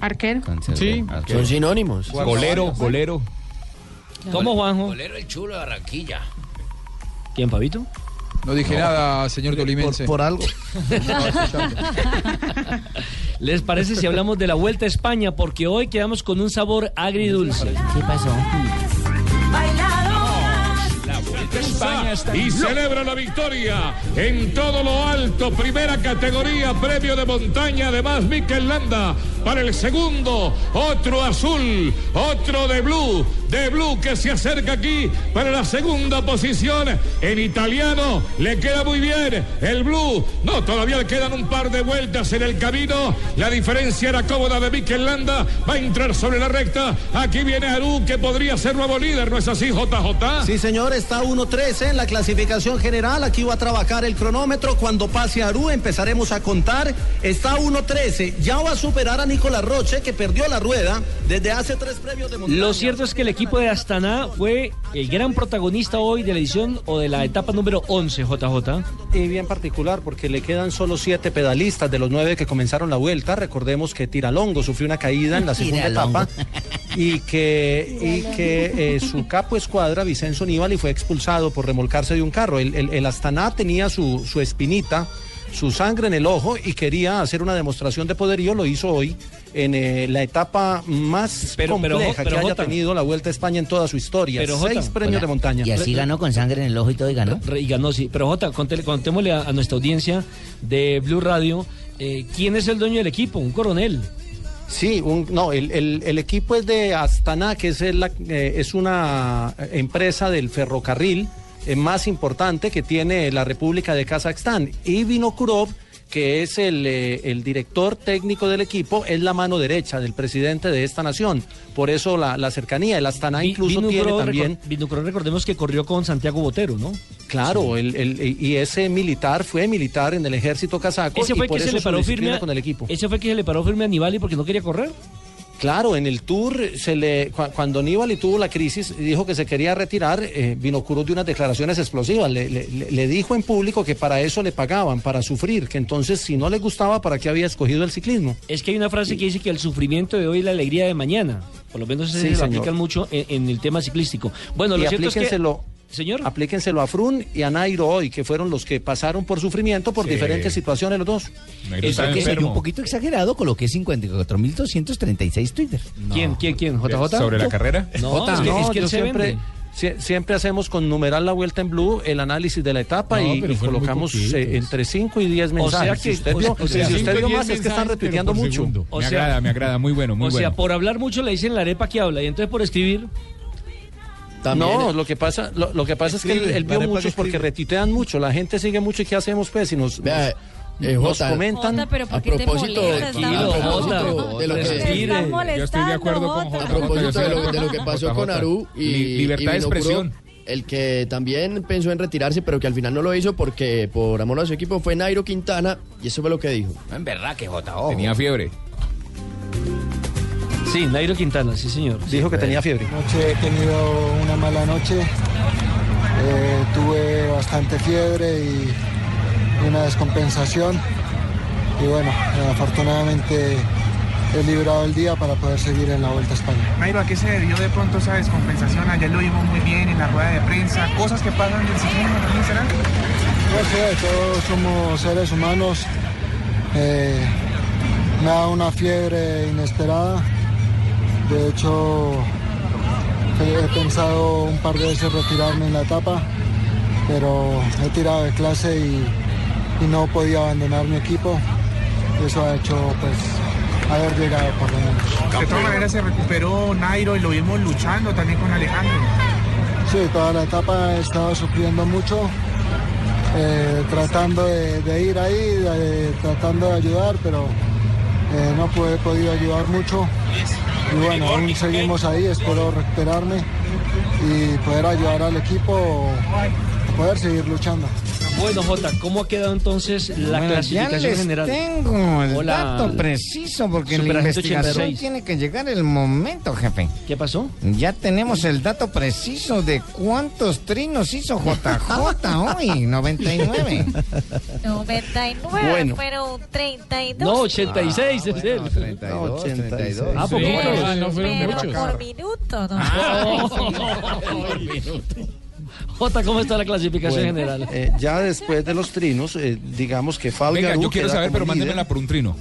Arquero. Sí, Son sinónimos. golero, golero. ¿Cómo, Juanjo? Bolero el chulo de Barranquilla. ¿Quién, Pavito? No dije nada, señor Tolimense. Por, por algo. ¿Les parece si hablamos de la Vuelta a España? Porque hoy quedamos con un sabor agridulce. ¿Qué pasó? España y celebra la victoria en todo lo alto, primera categoría, premio de montaña, además Mikel Landa para el segundo, otro azul, otro de blue, de blue que se acerca aquí para la segunda posición. En italiano, le queda muy bien el blue, no, todavía le quedan un par de vueltas en el camino, la diferencia era cómoda de Mikel Landa, va a entrar sobre la recta, aquí viene Aru que podría ser nuevo líder, ¿no es así JJ? Sí, señor, está 1-13 en la clasificación general. Aquí va a trabajar el cronómetro. Cuando pase a Aru empezaremos a contar. Está 1-13. Ya va a superar a Nicolás Roche, que perdió la rueda desde hace tres premios de montaña. Lo cierto es que el equipo de Astana fue el gran protagonista hoy de la edición o de la etapa número 11, JJ. Y bien particular porque le quedan solo siete pedalistas de los nueve que comenzaron la vuelta. Recordemos que Tiralongo sufrió una caída en la segunda Tiralongo. etapa y que, y que eh, su capo escuadra, Vicenzo Nibali, fue expulsado por remolcarse de un carro. El, el, el Astana tenía su, su espinita, su sangre en el ojo y quería hacer una demostración de poderío. Lo hizo hoy en eh, la etapa más Pero- pero, compleja pero, que haya Jota. tenido la Vuelta a España en toda su historia. Jota. Seis premios Hola. de montaña. Y así ganó con sangre en el ojo y todo y ganó. Y ganó, sí. Pero Jota, contéle- contémosle a, a nuestra audiencia de Blue Radio, eh, ¿quién es el dueño del equipo? Un coronel. Sí, un- no, el, el- equipo es de Astana, que es, el- eh, es una empresa del ferrocarril eh, más importante que tiene la República de Kazajstán. Y Vinokurov, que es el, eh, el director técnico del equipo, es la mano derecha del presidente de esta nación. Por eso la, la cercanía. El Astana incluso tiene también... Vinucro, recordemos que corrió con Santiago Botero, ¿no? Claro, el- el- y ese militar fue militar en el ejército kazaco Ese y fue por que se eso le paró firme con el equipo. Ese fue que se le paró firme a Nibali porque no quería correr. Claro, en el Tour, se le, cu- cuando Nibali tuvo la crisis y dijo que se quería retirar, eh, vino Cruz de unas declaraciones explosivas. Le, le- le- le dijo en público que para eso le pagaban, para sufrir, que entonces si no le gustaba, ¿para qué había escogido el ciclismo? Es que hay una frase que dice que el sufrimiento de hoy es la alegría de mañana. Por lo menos Sí, se lo aplican mucho en, en el tema ciclístico. Bueno, y lo cierto es que... aplíquenselo, Señor. aplíquenselo a Frun y a Nairo hoy, que fueron los que pasaron por sufrimiento por Sí. diferentes situaciones los dos. Eso que soy un poquito exagerado, coloqué 54.236 Twitter. ¿Quién, quién, quién? ¿JJ? ¿Sobre la carrera? No, es que, es que yo él se siempre, vende. sie- siempre hacemos con numeral la vuelta en blue el análisis de la etapa No, y, colocamos eh, entre 5 y 10 O sea mensajes. que- si usted o vio, sea, o sea, si usted vio más es que están mensajes, retuiteando mucho. O me sea- agrada, me agrada, muy bueno, muy o sea, por hablar mucho le dicen la arepa que habla y entonces por escribir... no, lo que pasa, lo, lo que pasa es que él, vio muchos porque retuitean mucho, la gente sigue mucho y ¿qué hacemos pues? Si nos, Vea, nos, eh, nos Jota. comentan. Jota, pero ¿por A te propósito, molestas? Jota, de lo que- Yo estoy de acuerdo con Jota. A propósito de lo, de lo que pasó con Aru y, Li- libertad y de expresión. El que también pensó en retirarse, pero que al final no lo hizo porque por amor a su equipo fue Nairo Quintana y eso fue lo que dijo. En verdad que J.O. Tenía fiebre. Sí, Nairo Quintana, sí señor. Dijo que tenía fiebre. Noche he tenido una mala noche, eh, tuve bastante fiebre y, una descompensación y bueno, eh, afortunadamente he librado el día para poder seguir en la Vuelta a España. Nairo, ¿a qué se debió de pronto esa descompensación? Ayer lo vimos muy bien en la rueda de prensa. Cosas que pasan del ciclismo también serán. No sé, todos somos seres humanos. eh, me dado una fiebre inesperada. De hecho, he he pensado un par de veces retirarme en la etapa, pero he tirado de clase y, y no podía abandonar mi equipo. Eso ha hecho pues haber llegado por lo menos. De todas maneras se recuperó Nairo y lo vimos luchando también con Alejandro. Sí, toda la etapa he estado sufriendo mucho, eh, tratando de, de ir ahí, de- tratando de ayudar, pero eh, no pude- he podido ayudar mucho. Y bueno, aún seguimos ahí, espero recuperarme y poder ayudar al equipo, poder seguir luchando. Bueno, Jota, ¿cómo ha quedado entonces la Bueno, clasificación ya les general? tengo el Hola, dato preciso porque en la investigación 86. tiene que llegar el momento, jefe. ¿Qué pasó? Ya tenemos el dato preciso de cuántos trinos hizo JJ hoy, 99. 99, Bueno. pero 32. No, 86 es él. 32, 32. Ah, poquito. Ah, no fueron pero muchos. por minuto. ¿no? Jota, ¿cómo está la clasificación Bueno, general? eh, ya después de los trinos, eh, digamos que Fabio Venga, yo quiero saber, pero mándemela líder. por un trino.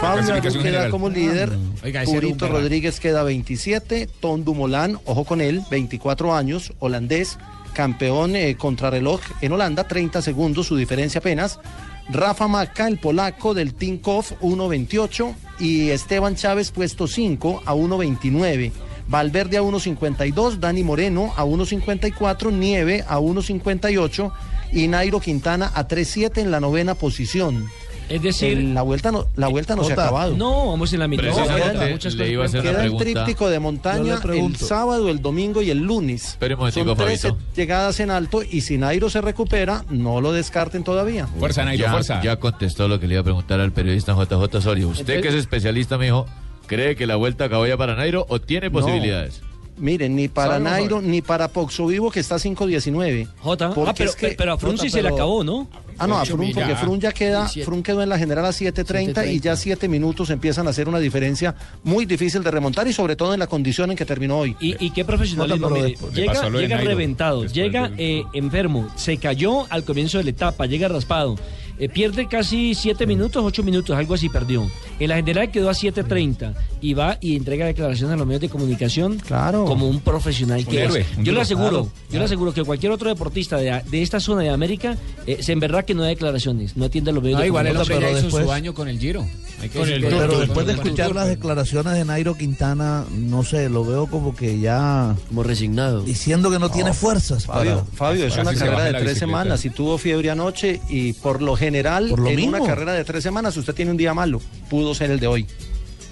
Fabio Clasificación queda general. como líder, Oiga, un Purito. Rodríguez queda 27, Tom Dumoulin, ojo con él, 24 años, holandés, campeón eh, contrarreloj en Holanda, 30 segundos, su diferencia apenas. Rafa Maca, el polaco del Tinkoff, 1.28 y Esteban Chávez puesto 5 a 1.29. Valverde a 1.52, Dani Moreno a 1.54, Nieve a 1.58 y Nairo Quintana a 3.7 en la novena posición. Es decir, la vuelta no, la vuelta no se ha acabado. No, vamos en la mitad. Precisamente Quedan muchas le cosas iba a hacer por- una Queda el tríptico de montaña el sábado, el domingo y el lunes. Espere un momentico, Son 13 Fabito. llegadas en alto y si Nairo se recupera, no lo descarten todavía. ya, Ya contestó lo que le iba a preguntar al periodista JJ Osorio. Usted Entonces- que es especialista, me dijo, ¿cree que la vuelta acabó ya para Nairo o tiene No. posibilidades? Miren, ni para Nairo ni para Poxo Vivo que está 5.19. Jota, ah, pero, es que- pero a Frun Jota, sí se le acabó, ¿no? Ah, no, a Frun, porque. Frun ya queda. Frun quedó en la general a 7.30 y ya 7 minutos empiezan a hacer una diferencia muy difícil de remontar y sobre todo en la condición en que terminó hoy. Y, y qué profesionalismo, Jota, mire, llega, llega Nairo, reventado, llega eh, enfermo, se cayó al comienzo de la etapa, llega raspado. Eh, pierde casi 7 minutos, 8 minutos, algo así perdió. En la general quedó a 7.30 y va y entrega declaraciones a los medios de comunicación Claro. como un profesional Un que héroe, es. un Yo le aseguro, claro, yo le aseguro que cualquier otro deportista de, de esta zona de América eh, se en verdad que no da declaraciones, no atiende a los medios No, de igual el comunicación. hombre ya hizo su después- año con el Giro. Pero después de escuchar las declaraciones de Nairo Quintana, no sé, lo veo como que ya... Como resignado. Diciendo que no, tiene fuerzas. Fabio, para- Fabio, es para una carrera de tres semanas y tuvo fiebre anoche y por lo general Por lo en mismo. una carrera de tres semanas usted tiene un día malo, pudo ser el de hoy.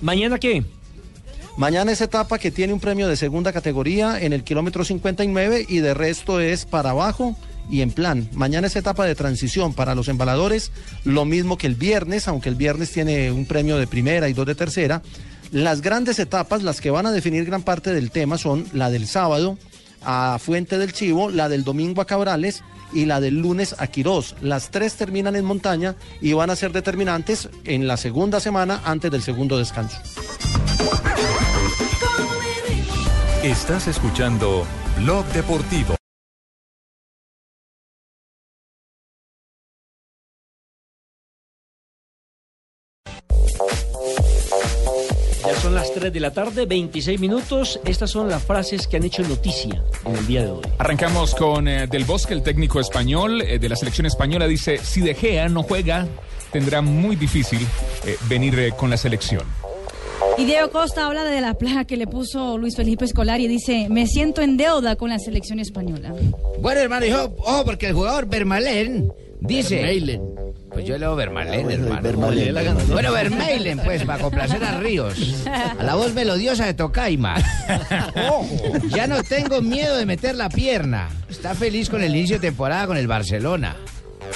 ¿Mañana qué? Mañana es etapa que tiene un premio de segunda categoría en el kilómetro 59 y de resto es para abajo y en plan. Mañana es etapa de transición para los embaladores, lo mismo que el viernes, aunque el viernes tiene un premio de primera y dos de tercera. Las grandes etapas, las que van a definir gran parte del tema, son la del sábado a Fuente del Chivo, la del domingo a Cabrales y la del lunes a Quirós. Las tres terminan en montaña y van a ser determinantes en la segunda semana antes del segundo descanso. Estás escuchando Blog Deportivo. 3 de la tarde, 26 minutos. Estas son las frases que han hecho noticia en el día de hoy. Arrancamos con eh, Del Bosque, el técnico español eh, de la selección española. Dice, si De Gea no juega, tendrá muy difícil eh, venir eh, con la selección. Y Diego Costa habla de la plaga que le puso Luis Felipe Escolari y dice, me siento en deuda con la selección española. Bueno, hermano, hijo, ojo, porque el jugador Vermalen dice. Vermeulen. Pues yo leo Vermalen, bueno, hermano. Vermaelen. Bueno, Vermeilen, pues, para complacer a Ríos. A la voz melodiosa de Tocaima. Ojo, ya no tengo miedo de meter la pierna. Está feliz con el inicio de temporada con el Barcelona.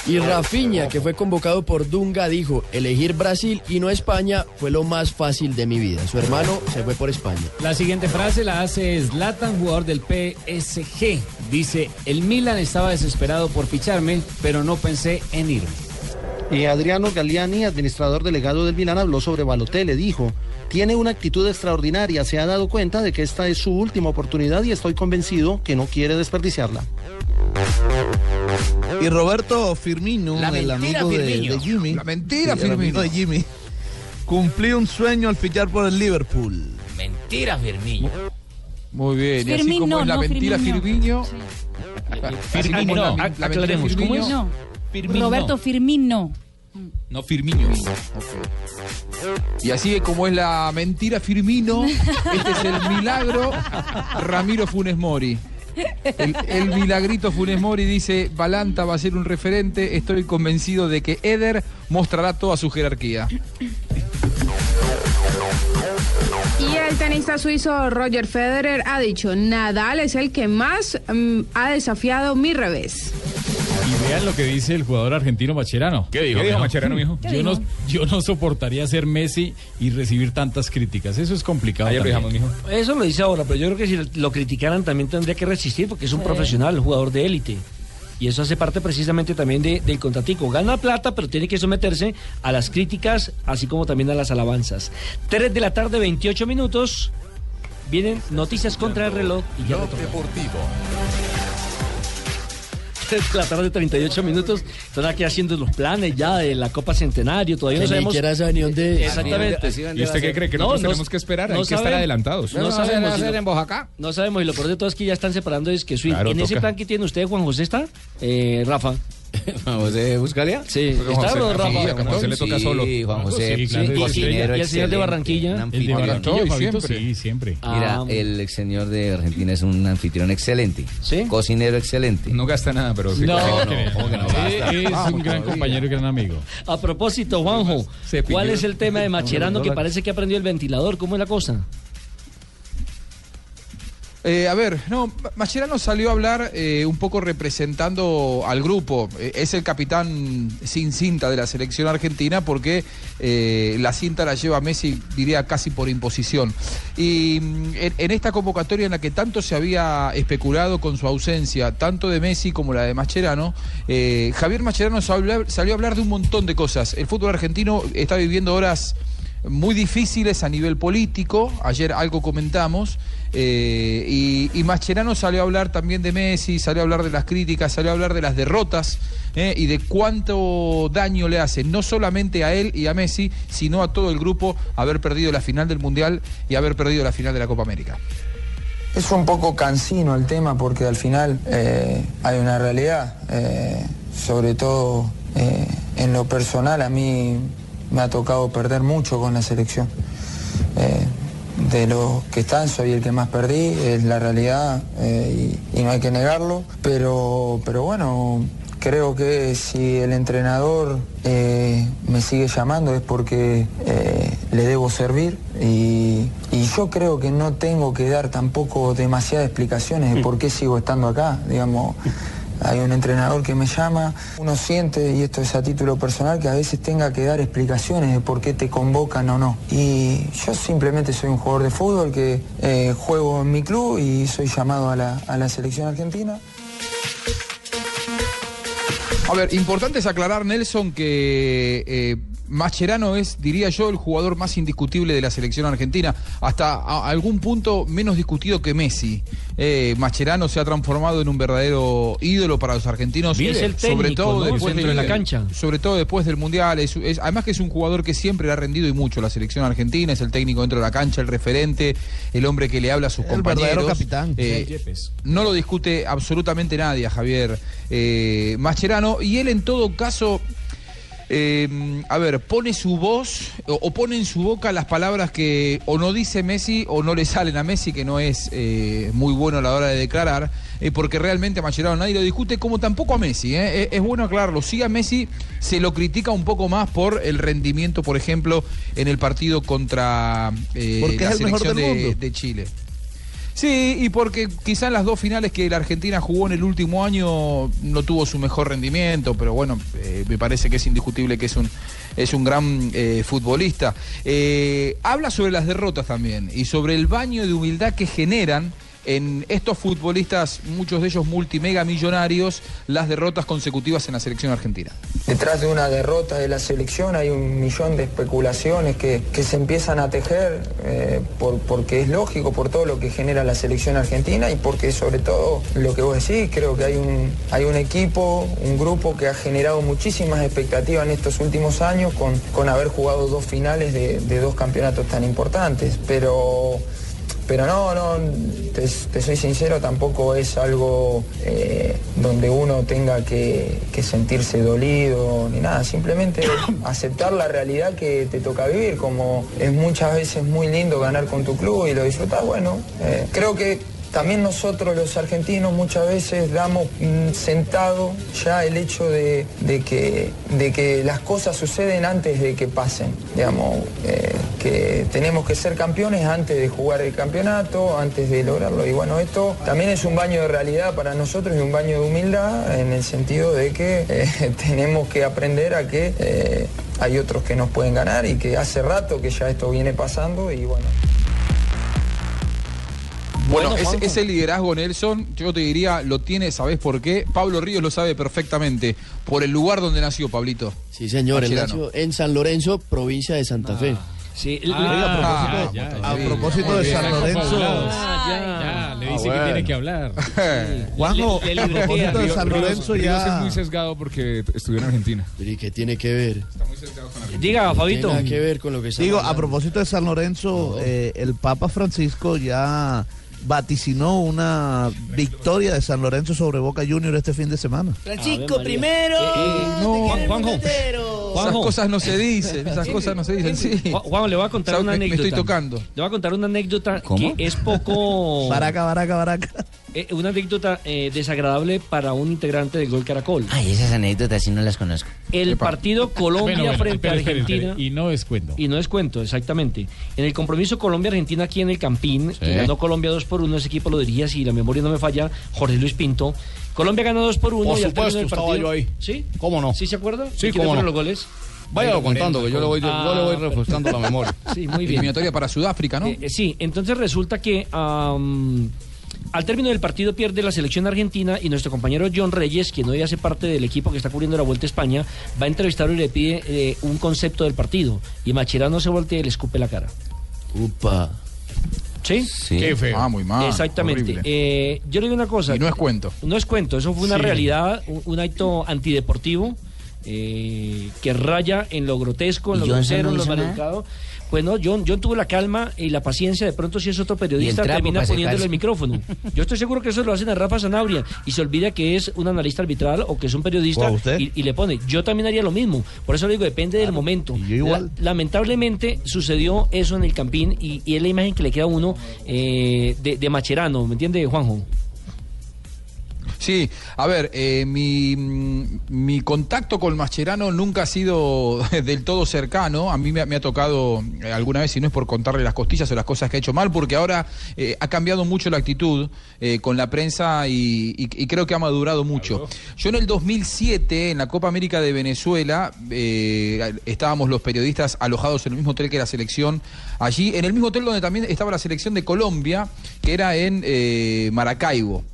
Y Rafinha, que fue convocado por Dunga, dijo, elegir Brasil y no España fue lo más fácil de mi vida. Su hermano se fue por España. La siguiente frase la hace Zlatan, jugador del PSG. Dice, el Milan estaba desesperado por ficharme, pero no pensé en irme. Y Adriano Galliani, administrador delegado del Milán, habló sobre Balotelli. Dijo, tiene una actitud extraordinaria, se ha dado cuenta de que esta es su última oportunidad y estoy convencido que no quiere desperdiciarla. Y Roberto Firmino, La el amigo de, Firmino. de Jimmy. La mentira, Sí, el amigo Firmino. de Jimmy. Cumplió un sueño al fichar por el Liverpool. Mentira, Firmino. Muy bien, y así Firmino, como es la no mentira Firmino. Firmino. así como Firmino, la- mentira aclaremos, ¿cómo es? No, Firmino. Roberto Firmino. No, Firmino. Y así como es la mentira Firmino, este es el milagro Ramiro Funes Mori. El, milagrito Funes Mori dice, Balanta va a ser un referente, estoy convencido de que Eder mostrará toda su jerarquía. Y el tenista suizo Roger Federer ha dicho, Nadal es el que más mm, ha desafiado mi revés. Y vean lo que dice el jugador argentino Macherano. ¿Qué dijo, mijo? Macherano, mijo? Yo no, yo no soportaría ser Messi y recibir tantas críticas. Eso es complicado. Ayer lo también. dejamos, mijo. Eso lo dice ahora, pero yo creo que si lo criticaran también tendría que resistir porque es un Sí. profesional, un jugador de élite. Y eso hace parte precisamente también de- del contratico. Gana plata, pero tiene que someterse a las críticas, así como también a las alabanzas. 3 de la tarde, 28 minutos. Vienen noticias contra el reloj y ya. Deportivo. 3 de la tarde, 38 minutos. Están aquí haciendo los planes ya de la Copa Centenario. Todavía Que no ni sabemos. es. Exactamente. ¿Y usted qué cree? ¿Que nosotros tenemos que esperar? Hay que estar adelantados. No, No, sabemos. ¿se va a si hacer lo- en Oaxaca? No sabemos. Y lo peor de todo es que ya están separando es que. Claro, en ese plan que tiene usted, Juan José, ¿está? Eh, Rafa. Juan José Buscalia. Sí, Juan ¿está José, o no, Rafa? sí, Juan José le toca Sí, solo. Juan José, Sí, claro, sí, y- cocinero y el señor de Barranquilla. El de. Barranquilla, Fabito, siempre. sí, siempre. Mira, Ah, el ex señor de Argentina es un anfitrión excelente. ¿Sí? Cocinero excelente. No gasta nada, pero sí. No, no, ¿cómo que no? Es un gran compañero y gran amigo. A propósito, Juanjo. ¿cuál es el tema de Macherano que parece que ha prendido el ventilador? ¿Cómo es la cosa? Eh, a ver, no, Mascherano salió a hablar eh, un poco representando al grupo. Eh, es el capitán sin cinta de la selección argentina porque eh, la cinta la lleva Messi, diría casi por imposición. Y mm, en, en esta convocatoria en la que tanto se había especulado con su ausencia, tanto de Messi como la de Mascherano, Javier Mascherano salió a hablar de un montón de cosas. El fútbol argentino está viviendo horas muy difíciles a nivel político. Ayer algo comentamos. eh, y, y Mascherano salió a hablar también de Messi, salió a hablar de las críticas, salió a hablar de las derrotas eh, y de cuánto daño le hace no solamente a él y a Messi, sino a todo el grupo haber perdido la final del Mundial y haber perdido la final de la Copa América. Es un poco cansino el tema porque al final eh, hay una realidad, sobre todo en lo personal a mí me ha tocado perder mucho con la selección. Eh, de los que están soy el que más perdí, es la realidad eh, y, y no hay que negarlo, pero, pero bueno, creo que si el entrenador eh, me sigue llamando es porque eh, le debo servir y, y yo creo que no tengo que dar tampoco demasiadas explicaciones de por qué sigo estando acá, digamos. Hay un entrenador que me llama, uno siente, y esto es a título personal, que a veces tenga que dar explicaciones de por qué te convocan o no. Y yo simplemente soy un jugador de fútbol que eh, juego en mi club y soy llamado a la, a la selección argentina. A ver, importante es aclarar, Nelson, que eh, Mascherano es, diría yo, el jugador más indiscutible de la selección argentina, hasta a- algún punto menos discutido que Messi. Eh, Mascherano se ha transformado en un verdadero ídolo para los argentinos, Es el sobre técnico, todo después de la del- cancha. sobre todo después del mundial. Es, es- además que es un jugador que siempre le ha rendido y mucho a la selección argentina, es el técnico dentro de la cancha, el referente, el hombre que le habla a sus El compañeros. verdadero capitán. Eh, no lo discute absolutamente nadie, a Javier eh, Mascherano. Y él, en todo caso, eh, a ver, pone su voz o, o pone en su boca las palabras que o no dice Messi o no le salen a Messi, que no es eh, muy bueno a la hora de declarar, eh, porque realmente a Mascherano nadie lo discute, como tampoco a Messi. eh. Es, es bueno aclararlo. Sí, a Messi se lo critica un poco más por el rendimiento, por ejemplo, en el partido contra eh, la selección de Chile. Sí, y porque quizá en las dos finales que la Argentina jugó en el último año no tuvo su mejor rendimiento, pero bueno, eh, me parece que es indiscutible que es un, es un gran eh, futbolista. Eh, habla sobre las derrotas también y sobre el baño de humildad que generan en estos futbolistas, muchos de ellos multimega millonarios, las derrotas consecutivas en la selección argentina. Detrás de una derrota de la selección hay un millón de especulaciones que, que se empiezan a tejer eh, por- porque es lógico por todo lo que genera la selección argentina y porque sobre todo lo que vos decís, creo que hay un, hay un equipo, un grupo que ha generado muchísimas expectativas en estos últimos años con, con haber jugado dos finales de, de dos campeonatos tan importantes. Pero pero no, no, te, te soy sincero, tampoco es algo eh, donde uno tenga que, que sentirse dolido ni nada, simplemente aceptar la realidad que te toca vivir, como es muchas veces muy lindo ganar con tu club y lo disfrutas, bueno, eh, creo que también nosotros los argentinos muchas veces damos mm, sentado ya el hecho de, que, de que las cosas suceden antes de que pasen. Digamos, eh, que tenemos que ser campeones antes de jugar el campeonato, antes de lograrlo. Y bueno, esto también es un baño de realidad para nosotros y un baño de humildad en el sentido de que eh, tenemos que aprender a que eh, hay otros que nos pueden ganar y que hace rato que ya esto viene pasando y bueno. Bueno, Bueno, ese, Juanjo. ese liderazgo, Nelson, yo te diría, lo tiene, ¿sabés por qué? Pablo Ríos lo sabe perfectamente, por el lugar donde nació Pablito. Sí, señor, él nació en San Lorenzo, provincia de Santa Fe. Sí, Ah, a propósito, ya, a ya, propósito ya, de ya, San ya, Lorenzo. Ya, le dice que tiene que hablar. Juanjo, Le- le a libretea. propósito de Ríos- San Ríos- Lorenzo Ríos es ya... muy sesgado porque estudió en Argentina. ¿Y qué tiene que ver? Diga, No tiene que ver con lo que Digo, a propósito de San Lorenzo, eh, el Papa Francisco ya vaticinó una victoria de San Lorenzo sobre Boca Junior este fin de semana. Francisco primero. no, quiero el Juanjo. Esas cosas no se dicen, esas cosas no se dicen, sí. Juan, le voy a contar una que me anécdota. estoy tocando. Le voy a contar una anécdota ¿Cómo? que es poco. Baraca, baraca, baraca. eh, una anécdota eh, desagradable para un integrante del Gol Caracol. Ay, esas anécdotas sí no las conozco. El partido Colombia Bueno, bueno, frente a Argentina. espere. Y no es cuento. Y no es cuento, exactamente. En el compromiso Colombia-Argentina aquí en el Campín, que ganó Colombia 2 por 1, ese equipo lo diría, si la memoria no me falla, Jorge Luis Pinto. Colombia ganó 2 por 1 Por y al supuesto, término del estaba yo ahí. ¿Sí? ¿Cómo no? ¿Sí se acuerda? Sí, ¿De quiénes cómo no. los goles? Váyalo contando, que yo le voy, yo le voy Ah, refrescando la memoria. Sí, muy bien. Eliminatoria para Sudáfrica, ¿no? Eh, eh, sí, entonces resulta que am, Al término del partido pierde la selección argentina y nuestro compañero John Reyes, quien hoy hace parte del equipo que está cubriendo la Vuelta a España, va a entrevistarlo y le pide eh, un concepto del partido. Y Macherano se voltea y le escupe la cara. Upa. ¿Sí? Qué feo. Ah, muy mal. Exactamente. Eh, yo le digo una cosa. Y no es cuento. No es cuento, eso fue una Sí. realidad, un, un acto antideportivo eh, que raya en lo grotesco, en ¿Y lo grosero, no en lo nada? Pues no, John, John tuvo la calma y la paciencia. De pronto, si es otro periodista, trapo termina poniéndole secarse. el micrófono. Yo estoy seguro que eso lo hacen a Rafa Sanabria y se olvida que es un analista arbitral o que es un periodista y, y le pone. Yo también haría lo mismo. Por eso le digo, depende del momento. igual. La- lamentablemente sucedió eso en el Campín y, y es la imagen que le queda a uno eh, de, de Macherano, ¿me entiende, Juanjo? Sí, a ver, eh, mi, mm, mi contacto con Mascherano nunca ha sido del todo cercano. A mí me, ha- me ha tocado eh, alguna vez, si no es por contarle las costillas o las cosas que ha hecho mal, porque ahora eh, ha cambiado mucho la actitud eh, con la prensa y, y- y creo que ha madurado mucho. Yo en el 2007, en la Copa América de Venezuela, eh, estábamos los periodistas alojados en el mismo hotel que la selección allí, en el mismo hotel donde también estaba la selección de Colombia, que era en eh, Maracaibo.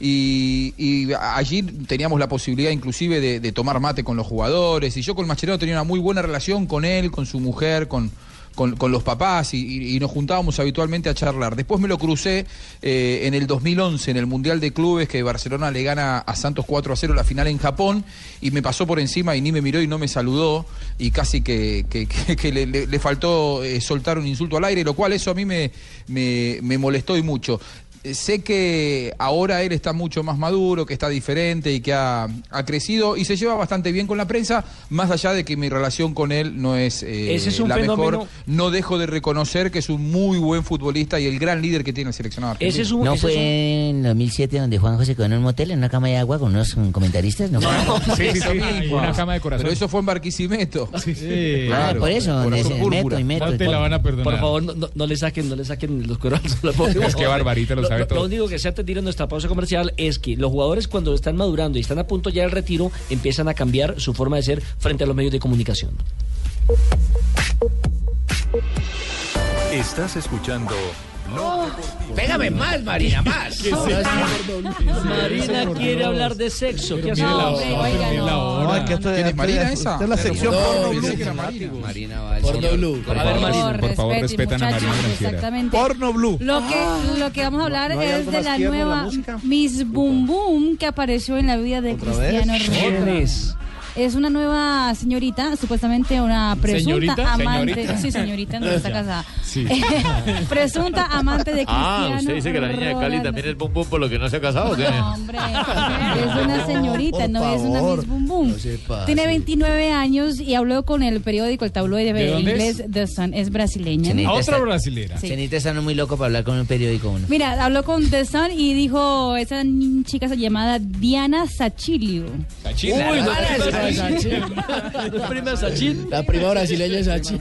Y, allí teníamos la posibilidad inclusive de, tomar mate con los jugadores. Y yo con Mascherano tenía una muy buena relación con él, con su mujer, con, con, los papás y, nos juntábamos habitualmente a charlar. Después me lo crucé eh, en el 2011 en el Mundial de Clubes que Barcelona le gana a Santos 4 a 0 la final en Japón y me pasó por encima y ni me miró y no me saludó y casi que, que- le faltó eh, soltar un insulto al aire, lo cual eso a mí me, me, me molestó y mucho. Eh, Sé que ahora él está mucho más maduro, que está diferente y que ha, ha crecido y se lleva bastante bien con la prensa, más allá de que mi relación con él no es, eh, Ese es un la fenómeno- mejor. No dejo de reconocer que es un muy buen futbolista y el gran líder que tiene el seleccionado argentino. ¿No fue en 2007 donde Juanjo se quedó en un motel, en una cama de agua con unos comentaristas? ¿No? fue? Eso mismo. una cama de corazón. Pero eso fue en Barquisimeto. Ah, por eso, Corazón ese- púrpura. meto y meto. No te la van a perdonar. Por favor, no, no- no le saquen, no le saquen los cueros. Es que Barbarita lo sabe todo. Lo único que se antes de ir a nuestra pausa comercial es que los jugadores cuando están madurando y están a punto ya del retiro empiezan a cambiar su forma de ser frente a los medios de comunicación. Estás escuchando Pégame más, Marina, más. Marina quiere hablar de sexo. ¿Qué hace? no. No, que esto ¿Quién es Marina es- esa? esta es la sección No, porno blue. Marina. Va Porno Blue. A ver, Marina. por favor, respeten, respetan a muchachos, Marina. Exactamente. Porno blue. Lo que, lo que vamos a hablar ¿no es de la nueva? Miss Boom Boom que apareció en la vida de ¿Otra Cristiano? Ronaldo. ¿Quién es? Una nueva señorita, supuestamente una presunta ¿Señorita? amante. ¿Señorita? Sí, señorita, no está casada. Sí. presunta amante de Cristiano. Ah, usted dice que la niña de Cali también es bum bum por lo que no se ha casado, ¿o qué? No, hombre, es una señorita, Por no es una. Miss Boom Boom. No. Tiene 29 años y habló con el periódico, el tabloide ¿De dónde inglés es? The Sun. Es brasileña. A otra está- brasilera. Sí. Chenita está muy loco para hablar con un periódico uno. Mira, habló con The Sun y dijo, esa chica se llamada Diana Sachilio. Uy, no, prima Sachin. La prima brasileña es Sachi.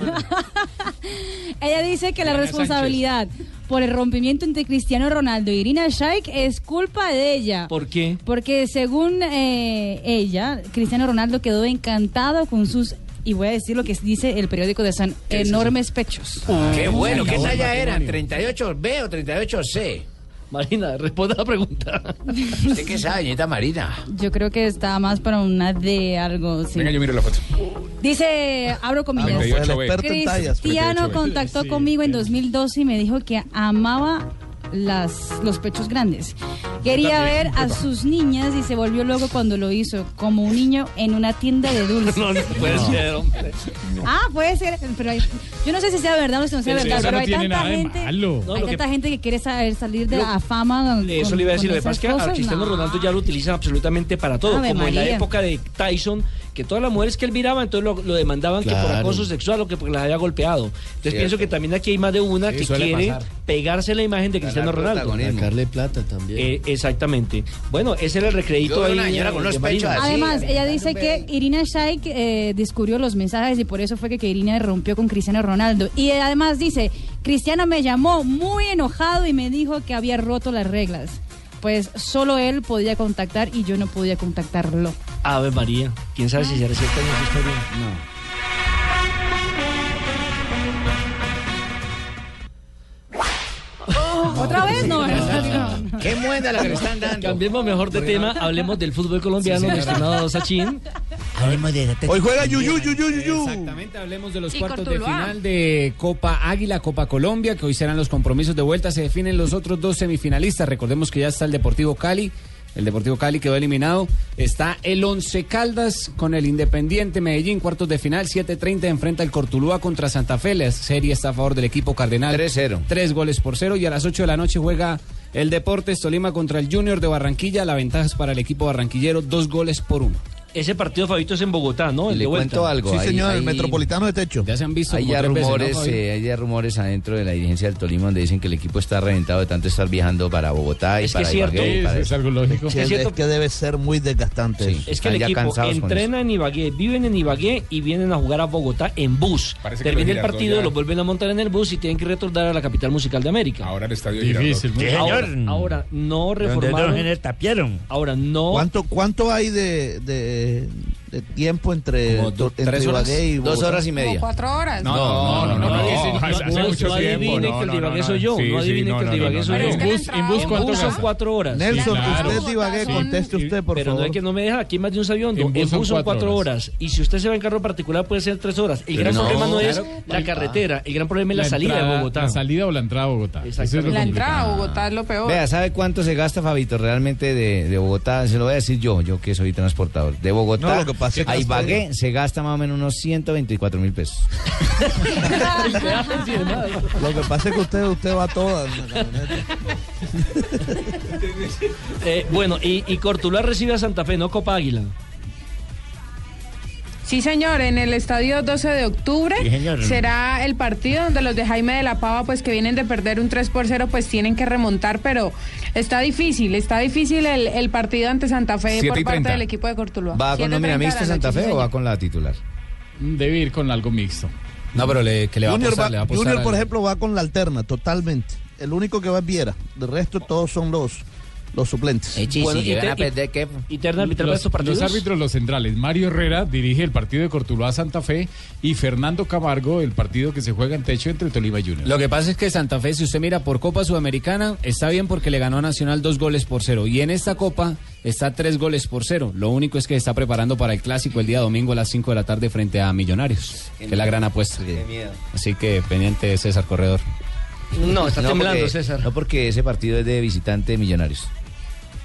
Ella dice que la responsabilidad por el rompimiento entre Cristiano Ronaldo y Irina Shayk es culpa de ella. ¿Por qué? Porque según eh, ella, Cristiano Ronaldo quedó encantado con sus, y voy a decir lo que dice el periódico de Sun, enormes pechos. Qué bueno, ¿qué talla eran? ¿38B o 38C? Marina, responda la pregunta. ¿Usted qué sabe, señorita Marina? Yo creo que está más para una de algo. sí. Venga, yo miro la foto. Dice, abro comillas. Fue el 38B. experto en tallas. Cristiano 38B. contactó conmigo en 2012 y me dijo que amaba las, los pechos grandes. Quería ver a sus niñas y se volvió loco cuando lo hizo, como un niño en una tienda de dulces. No, no puede ser, hombre. Ah, puede ser, pero hay- yo no sé si sea verdad o si no sea verdad, eso pero no hay tanta gente, hay lo que- tanta gente que quiere saber salir de Lo- la fama. Eso con- le iba a decir, lo que pasa es que a Cristiano no. Ronaldo ya lo utilizan absolutamente para todo, Ave como en la época de Tyson, que todas las mujeres que él miraba, entonces lo, lo demandaban que por acoso sexual o que porque las había golpeado. Entonces Cierto. pienso que también aquí hay más de una Sí, que quiere pasar. pegarse la imagen de Cristiano Ronaldo. Sacarle plata también. Eh, exactamente. Bueno, ese era el recredito veo ahí. de- con de Marina. pechos así. Además, ella dice que. Irina Shayk eh, descubrió los mensajes y por eso fue que, que Irina rompió con Cristiano Ronaldo. Y además dice, Cristiano me llamó muy enojado y me dijo que había roto las reglas. Pues solo él podía contactar y yo no podía contactarlo. Ave María. ¿Quién sabe si será cierta esa historia? ¿Otra vez? No, no, no. Qué muenda la que le están dando. Cambiemos mejor de tema, hablemos del fútbol colombiano, mi estimado Sachin. Hablemos de Hoy juega Yuyu, Yuyu, Yuyu. Exactamente, hablemos de los Y cuartos de Cortuluá. final de Copa Águila, Copa Colombia, que hoy serán los compromisos de vuelta. Se definen los otros dos semifinalistas. Recordemos que ya está el Deportivo Cali. El Deportivo Cali quedó eliminado. Está el Once Caldas con el Independiente Medellín, cuartos de final, 7.30 enfrenta el Cortuluá contra Santa Fe. La serie está a favor del equipo cardenal. 3-0. Tres goles por cero. Y a las 8 de la noche juega el Deportes Tolima contra el Junior de Barranquilla. La ventaja es para el equipo barranquillero, dos goles por uno. Ese partido, Fabito, es en Bogotá, ¿no? El Le de cuento algo. Sí, ahí- señor, el Metropolitano de Techo. Ya se han visto Hay como ya tres veces, ¿no, rumores, eh, hay ya rumores adentro de la dirigencia del Tolima donde dicen que el equipo está reventado de tanto estar viajando para Bogotá y Es que para es cierto. Ibagué y para- es algo lógico. Es es, cierto- que debe ser muy desgastante. Sí. Es que el equipo entrena en Ibagué, viven en Ibagué y vienen a jugar a Bogotá en bus. Parece que Termina el partido, ya- los vuelven a montar en el bus y tienen que retornar a la capital musical de América. Ahora el estadio Difícil. Ahora, señor. ahora no reformaron. dos en el tapiaron. Ahora no. ¿Cuánto, ¿Cuánto hay de, de, de tiempo entre, Como do- entre tres horas. Y Dos Bogotá? horas y media. cuatro horas. No, no, no, no, no, no, hace no, no tiempo, adivine no, que el no, de Ibagué no, soy yo, no sí, adivine no, que el de no, Ibagué no, soy no, yo. no. En bus, entrada en bus, a En ¿cuánto bus son cuatro horas. Nelson, usted de Ibagué, Son- conteste usted, por pero no favor. es que no me deja aquí más de un avión. En bus son cuatro horas. Y si usted se va en carro particular puede ser tres horas. El gran no, problema no es la carretera, el gran problema es la, salida de Bogotá. La salida o la entrada a Bogotá. La entrada a Bogotá es lo peor. Vea, ¿sabe cuánto se gasta, Fabito, realmente de, de Bogotá? Se lo voy a decir yo, yo que soy transportador. De Bogotá Que a Ibagué se gasta más o menos unos 124 mil pesos. Lo que pasa es que usted, usted va toda en la camioneta. Eh, bueno, y, y Cortuluá recibe a Santa Fe, no Copa Águila. Sí, señor, en el estadio 12 de octubre Sí, señor. será el partido donde los de Jaime de la Pava, pues que vienen de perder un 3 por 0, pues tienen que remontar, pero está difícil, está difícil el, el partido ante Santa Fe por parte del equipo de Cortuluá. ¿Va con 7:30 nómina mixta Santa Fe sí, o va con la titular? Debe ir con algo mixto. No, pero le, que le va Junior, a apostar, va- le va a apostar Junior, por al- ejemplo, va con la alterna, totalmente. El único que va es Viera. De resto, todos son los, los suplentes. Bueno, y te- ¿qué? ¿Y Terna arbitrar para Los, estos partidos? los árbitros, los centrales. Mario Herrera dirige el partido de Cortuluá Santa Fe y Fernando Camargo el partido que se juega en techo entre Tolima y Junior. Lo que pasa es que Santa Fe, si usted mira por Copa Sudamericana, está bien porque le ganó a Nacional dos goles por cero. Y en esta Copa está tres goles por cero. Lo único es que está preparando para el clásico el día domingo a las 5 de la tarde frente a Millonarios, que es la gran apuesta. Así que pendiente César Corredor. No, está temblando, porque, César. No, porque ese partido es de visitante de Millonarios.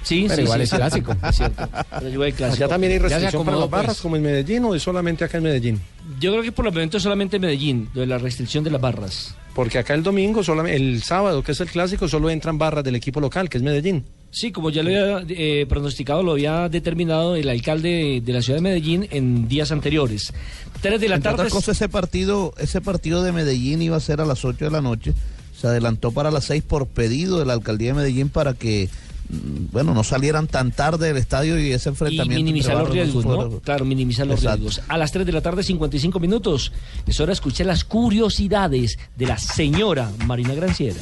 Sí, Pero sí, igual sí, es sí. clásico. Es cierto. Pero igual es clásico. Allá también hay restricción para las barras pues. como en Medellín o es solamente acá en Medellín. Yo creo que por el momento es solamente Medellín, lo de la restricción de las barras. Porque acá el domingo, solamente, el sábado, que es el clásico, solo entran barras del equipo local, que es Medellín. Sí, como ya lo había eh, pronosticado, lo había determinado el alcalde de la ciudad de Medellín en días anteriores. Tres de la Entre tarde. cosas, ese partido, ese partido de Medellín iba a ser a las 8 de la noche. Se adelantó para las 6 por pedido de la alcaldía de Medellín para que, bueno, no salieran tan tarde del estadio y ese Y enfrentamiento. minimizar entre los riesgos, ¿no? Claro, minimizar los Exacto. riesgos. A las 3 de la tarde, 55 minutos. Es hora de escuchar las curiosidades de la señora Marina Granciera.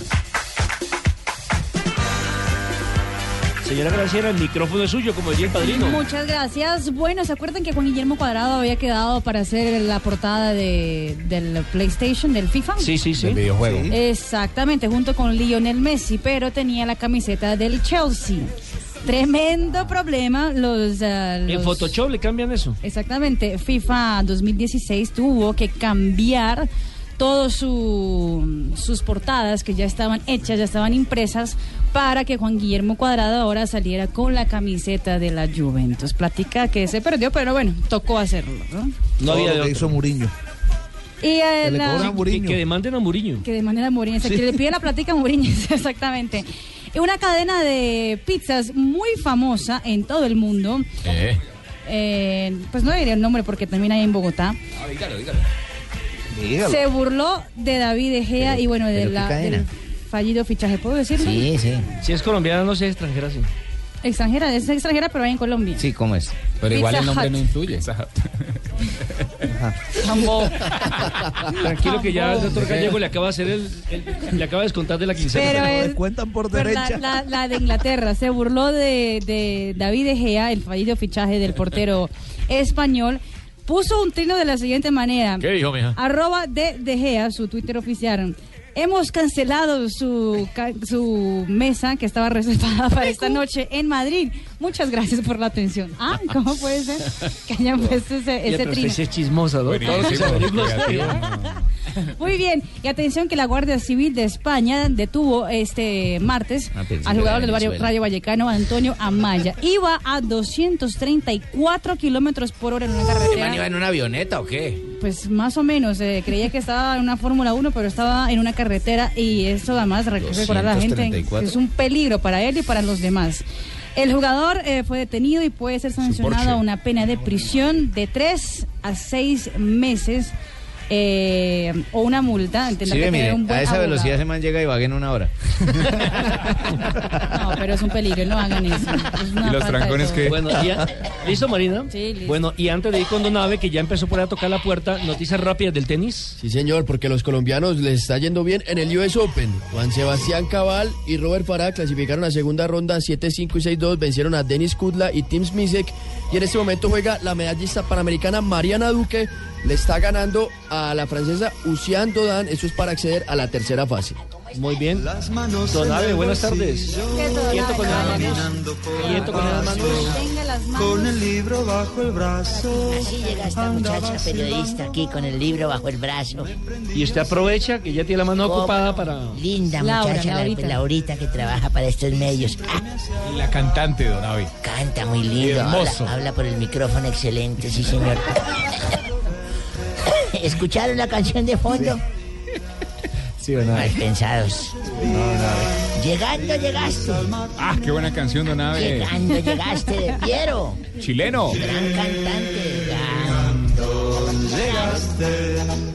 Señora Granciera, el micrófono es suyo, como decía el padrino. Muchas gracias. Bueno, ¿se acuerdan que Juan Guillermo Cuadrado había quedado para hacer la portada de, del PlayStation, del FIFA? Sí, sí, sí. Del videojuego. Sí. Exactamente, junto con Lionel Messi, pero tenía la camiseta del Chelsea. Tremendo problema. Los, ah, En Photoshop le cambian eso. Exactamente, FIFA 2016 tuvo que cambiar todas sus portadas que ya estaban hechas, ya estaban impresas, para que Juan Guillermo Cuadrado ahora saliera con la camiseta de la Juventus. Platica que se perdió, pero bueno, tocó hacerlo. ¿no? No Todo había lo de que hizo Muriño. Y eh, Que le la- cobran a Que, Muriño. que demanden a Muriño. que de manera Mourinho, o sea, que le pide la platica a Mourinho, exactamente. Y Una cadena de pizzas muy famosa en todo el mundo. eh, pues no diría el nombre porque también hay en Bogotá. Dígalo. Se burló de David Egea y bueno, de la, del fallido fichaje. ¿Puedo decirlo? Sí, sí. Si es colombiana, no sé, extranjera, sí. Extranjera, es extranjera, pero hay en Colombia. Sí, ¿cómo es? Pero igual el nombre Hut. no influye. Jambo. Tranquilo que ya el doctor Gallego le acaba de hacer el, el- le acaba de descontar de la quincena. Pero descuentan por la, derecha. la- la de Inglaterra se burló de, de David Egea, el fallido fichaje del portero español. Puso un trino de la siguiente manera. ¿Qué dijo, mija? Arroba de De Gea, su Twitter oficial. Hemos cancelado su, ca- su mesa que estaba reservada para esta noche en Madrid. Muchas gracias por la atención. Ah, ¿cómo puede ser que hayan puesto ese, ese trino? sí es chismosa, ¿no? Muy bien, y atención que la Guardia Civil de España detuvo este martes Ah, al jugador del barrio. Rayo Vallecano, Antonio Amaya. Iba a 234 kilómetros por hora en una ¿Este man iba carretera. en una avioneta o qué? Pues más o menos, eh, creía que estaba en una Fórmula 1, pero estaba en una carretera y eso además re- recordar a la gente 234. es un peligro para él y para los demás. El jugador eh, fue detenido y puede ser sancionado a una pena de prisión de 3 a 6 meses eh, o una multa. Sí, que mire, un buen a esa abogado. velocidad ese man llega y va en una hora. No, pero es un peligro, no hagan eso. Es una Y los trancones que... Bueno, y a- ¿listo, Marina? Sí, listo. Bueno, y antes de ir con Donave, que ya empezó por ahí a tocar la puerta, noticias rápidas del tenis. Sí, señor, porque los colombianos les está yendo bien en el US Open. Juan Sebastián Cabal y Robert Farah clasificaron a segunda ronda 7-5 y 6-2, vencieron a Denis Kudla y Tim Smisek. Y en este momento juega la medallista panamericana Mariana Duque. Le está ganando a la francesa Usian Dodan. Eso es para acceder a la tercera fase. Muy bien. Donave, buenas tardes. Quieto con las manos. Quieto con las manos. Las. Con el libro bajo el brazo. Así llega esta muchacha periodista aquí con el libro bajo el brazo. Y usted aprovecha que ya tiene la mano ocupada para... Linda muchacha, la- Laurita. Que trabaja para estos medios. Ah, Y la cantante, don Avi. canta muy lindo. Hermoso. Habla, habla por el micrófono excelente, sí señor. ¿Escucharon la canción de fondo? Sí, don Mal pensados. Llegando llegaste. Ah, qué buena canción, Don Ave. Llegando llegaste de Piero. Chileno. Gran cantante.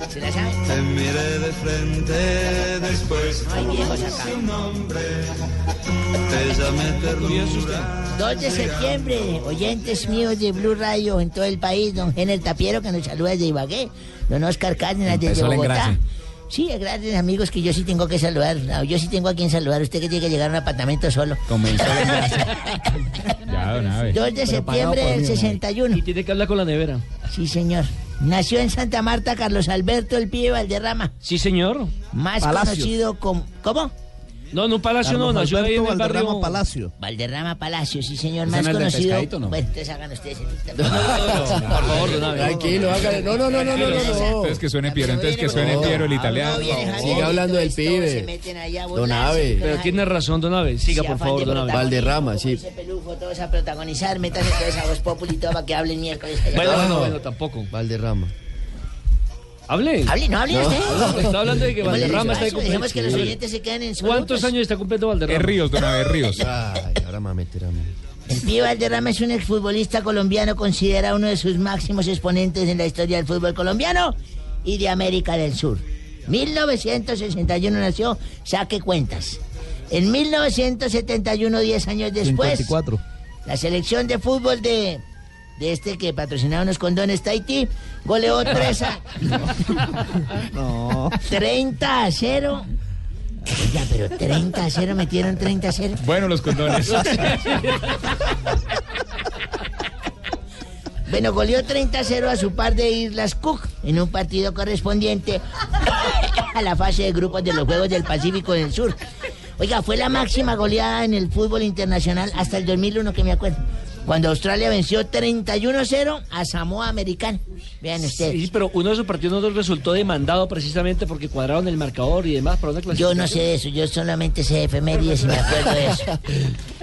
¿Se la sabe? Te miré de frente después. No hay viejos acá. Te llamé ternura. 2 de septiembre, oyentes míos de Blue Radio en todo el país, don Gener Tapiero que nos saluda desde Ibagué, don Oscar Cárdenas desde Bogotá. Sí, gracias amigos que yo sí tengo que saludar, No, yo sí tengo a quien saludar, usted que tiene que llegar a un apartamento solo. Comenzó la engrase. Ya, Don Ave. 2 de septiembre del 61. Y tiene que hablar con la nevera. Sí, señor. Nació en Santa Marta Carlos Alberto el Pibe Valderrama, Sí, señor. más Palacio. conocido como... ¿Cómo? No, un palacio no, Carlos nació ahí en el Valderrama barrio... Palacio. Valderrama Palacio, sí señor, ¿Ese más no conocido... no? Bueno, entonces hagan ustedes el Por favor, don Abe. Tranquilo, hágale. No, no, no, no, no, no. no. Entonces que suene Piero, entonces que suene Piero el italiano. Sigue hablando del pibe. Don Abe. Pero tiene razón, don Abe. Siga, por favor, don Abe. Valderrama, sí. Pelufo, todos a protagonizar, métanse todos a Voz Populi y todo para que hablen miércoles. Bueno, No. bueno, bueno, tampoco. Valderrama. Hable. Hable, no hable No. usted. Está hablando de que Valderrama está de espacio, Dejemos que los oyentes se queden en su ¿Cuántos años está cumpliendo Valderrama? Es Ríos, Don Ave, Ríos. Ay, ahora me va a meter a mí. El Pío Valderrama es un exfutbolista colombiano considerado uno de sus máximos exponentes en la historia del fútbol colombiano y de América del Sur. 1961 nació, saque cuentas. En 1971, 10 años después, 54. la selección de fútbol de, de este que patrocinaba unos condones Tahití goleó 3 a, No. 30 a 0. Oiga, pero 30 a 0 metieron 30 a 0. Bueno, los condones. Bueno, goleó 30 a 0 a su par de Islas Cook en un partido correspondiente a la fase de grupos de los Juegos del Pacífico del Sur. Oiga, fue la máxima goleada en el fútbol internacional hasta el 2001, que me acuerdo. Cuando Australia venció 31-0 a Samoa Americana. Vean ustedes. Sí, pero uno de esos partidos no resultó demandado precisamente porque cuadraron el marcador y demás para una Yo no sé de eso, yo solamente sé de efemérides y me acuerdo de eso.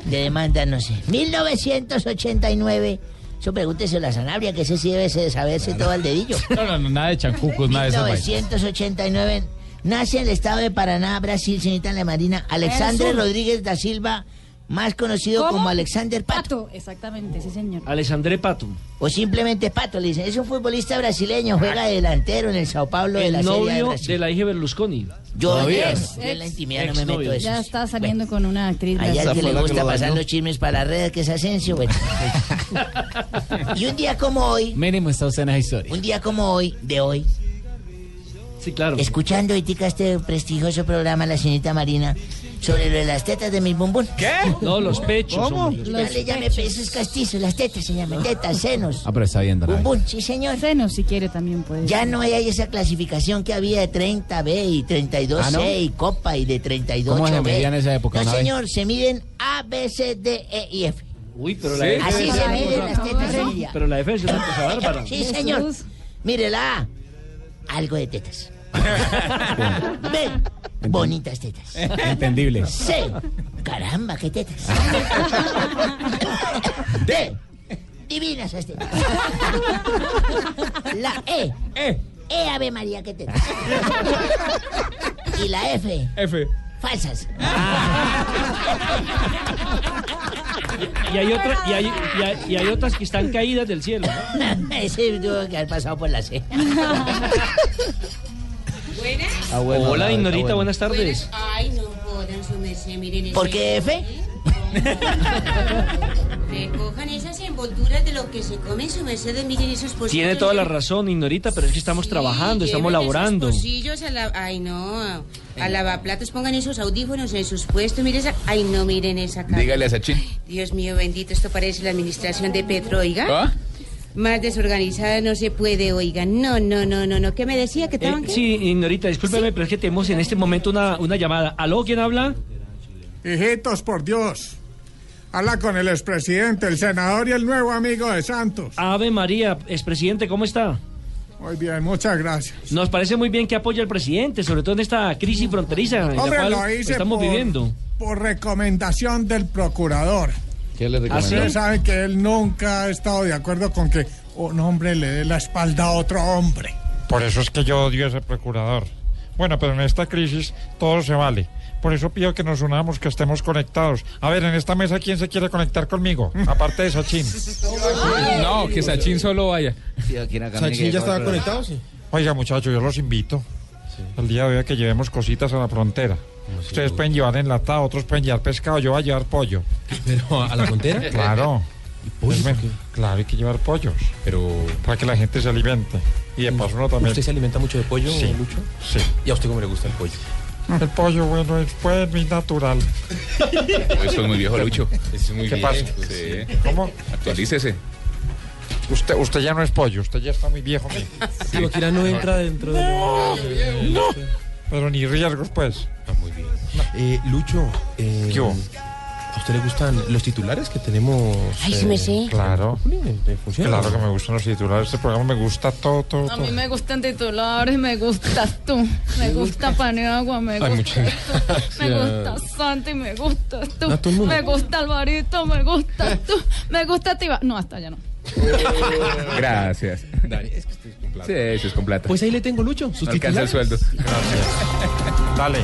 De demanda no sé. 1989. Eso pregúntese a la Sanabria, que ese sí debe de saberse todo al dedillo. No, no, no, nada de chancucos, nada de vainas. 1989 nace en el estado de Paraná, Brasil, señorita La Marina, Alexandre. Rodríguez da Silva, más conocido ¿Cómo? como Alexander Pato. Pato, exactamente, sí señor. Alessandré Pato. O simplemente Pato, le dicen. Es un futbolista brasileño, juega de delantero en el Sao Paulo de la El Serie de novio Brasil. de la hija Berlusconi. Yo, Todavía. ex, yo en la intimidad no me meto eso. Ya está saliendo con una actriz. Hay brasileña. alguien que le la que gusta lo pasar dañó. los chismes para las redes, que es Asensio. Bueno. y un día como hoy, Mínimo está usted en esa historia. un día como hoy, de hoy, Sí, claro. escuchando ahorita este prestigioso programa, la señorita Marina, Sobre lo de las tetas de mi bumbum. ¿Qué? No, los pechos. ¿Cómo? hombre. No le llame pechos castizos, las tetas se llaman tetas, senos. Ah, pero está bien. Bumbum, sí señor. Senos, si quiere, también puede Ya no hay esa clasificación que había de 30B y 32C ¿Ah, no? y Copa y de 32B. ¿Cómo se medía en esa época, No, señor, se miden A, B, C, D, E y F. Uy, pero Sí. la F Así se miden las tetas. Pero la F es una cosa bárbara. Sí, señor. Mire la A, algo de tetas. B, bonitas tetas. Entendible. C, caramba, qué tetas. D, divinas esas tetas. La E, E, Ave María, qué tetas. Y la F, F. falsas. Y hay, otra, y, hay, y, hay, y hay otras que están caídas del cielo. ¿no? Ese tuvo que haber pasado por la C. Ah, Hola, Ignorita, buenas tardes. Ay, no jodan su merced, miren ¿Por qué F? Recojan esas envolturas de lo que se come su merced, miren esos pocillos. Tiene toda la razón, Ignorita, pero es que estamos trabajando, estamos laborando. Esos pocillos a la... Ay, no. A lavaplatos pongan esos audífonos en sus puestos. Miren esa... Ay, no, miren esa cara. Dígale a Sachin. Dios mío, bendito, esto parece la administración de Petro, oiga. ¿Ah? Más desorganizada no se puede, oiga. No, no, no, no, no. ¿Qué me decía? ¿Que Eh, estaban qué? sí, Ignorita, discúlpeme, pero es que tenemos en este momento una, una llamada. ¿Aló, quién habla? Hijitos, por Dios. Habla con el expresidente, el senador y el nuevo amigo de Santos. Ave María, expresidente, ¿cómo está? Muy bien, muchas gracias. Nos parece muy bien que apoya al presidente, sobre todo en esta crisis fronteriza en Hombre, la lo cual hice estamos por, viviendo. por recomendación del procurador. ¿Qué le recomendó? Ustedes saben que él nunca ha estado de acuerdo con que un hombre le dé la espalda a otro hombre. Por eso es que yo odio a ese procurador. Bueno, pero en esta crisis todo se vale. Por eso pido que nos unamos, que estemos conectados. A ver, en esta mesa, ¿quién se quiere conectar conmigo? Aparte de Sachin. No, que Sachin solo vaya. ¿Sachin ya estaba conectado? Sí. Oiga, muchachos, yo los invito. El día de hoy a que llevemos cositas a la frontera. Ustedes pueden llevar enlatado, otros pueden llevar pescado, yo voy a llevar pollo. ¿Pero a la frontera? Claro. pollo Es por me- Claro, hay que llevar pollos. Pero... Para que la gente se alimente. Y de paso uno también... ¿Usted se alimenta mucho de pollo, Sí. Lucho? Sí. ¿Y a usted cómo le gusta el pollo? El pollo, bueno, es bueno y natural. Eso es muy viejo, Lucho. Es muy ¿Qué viejo, pasa? Sí. ¿Cómo? Actualícese. Usted, usted ya no es pollo, usted ya está muy viejo. Tibaquira no entra dentro de No, no. Pero ni riesgos, pues. Ah, muy bien. Eh, Lucho, eh, ¿Qué hubo? ¿a usted le gustan los titulares que tenemos? Ay, sí me sé. Claro. Claro que me gustan los titulares. Este programa me gusta todo, todo, A todo. mí me gustan titulares, me gustas tú. Me gusta Paniagua, me Ay, gusta. muchas Me gracias. gusta Santi, me gustas tú. A todo el mundo. Me gusta Alvarito, me gustas tú. Me gusta Tiba. No, hasta ya no. Gracias. Dani, es que estoy plata. Sí, eso es con plata. Pues ahí le tengo, Lucho, sus No alcanza el sueldo. Dale.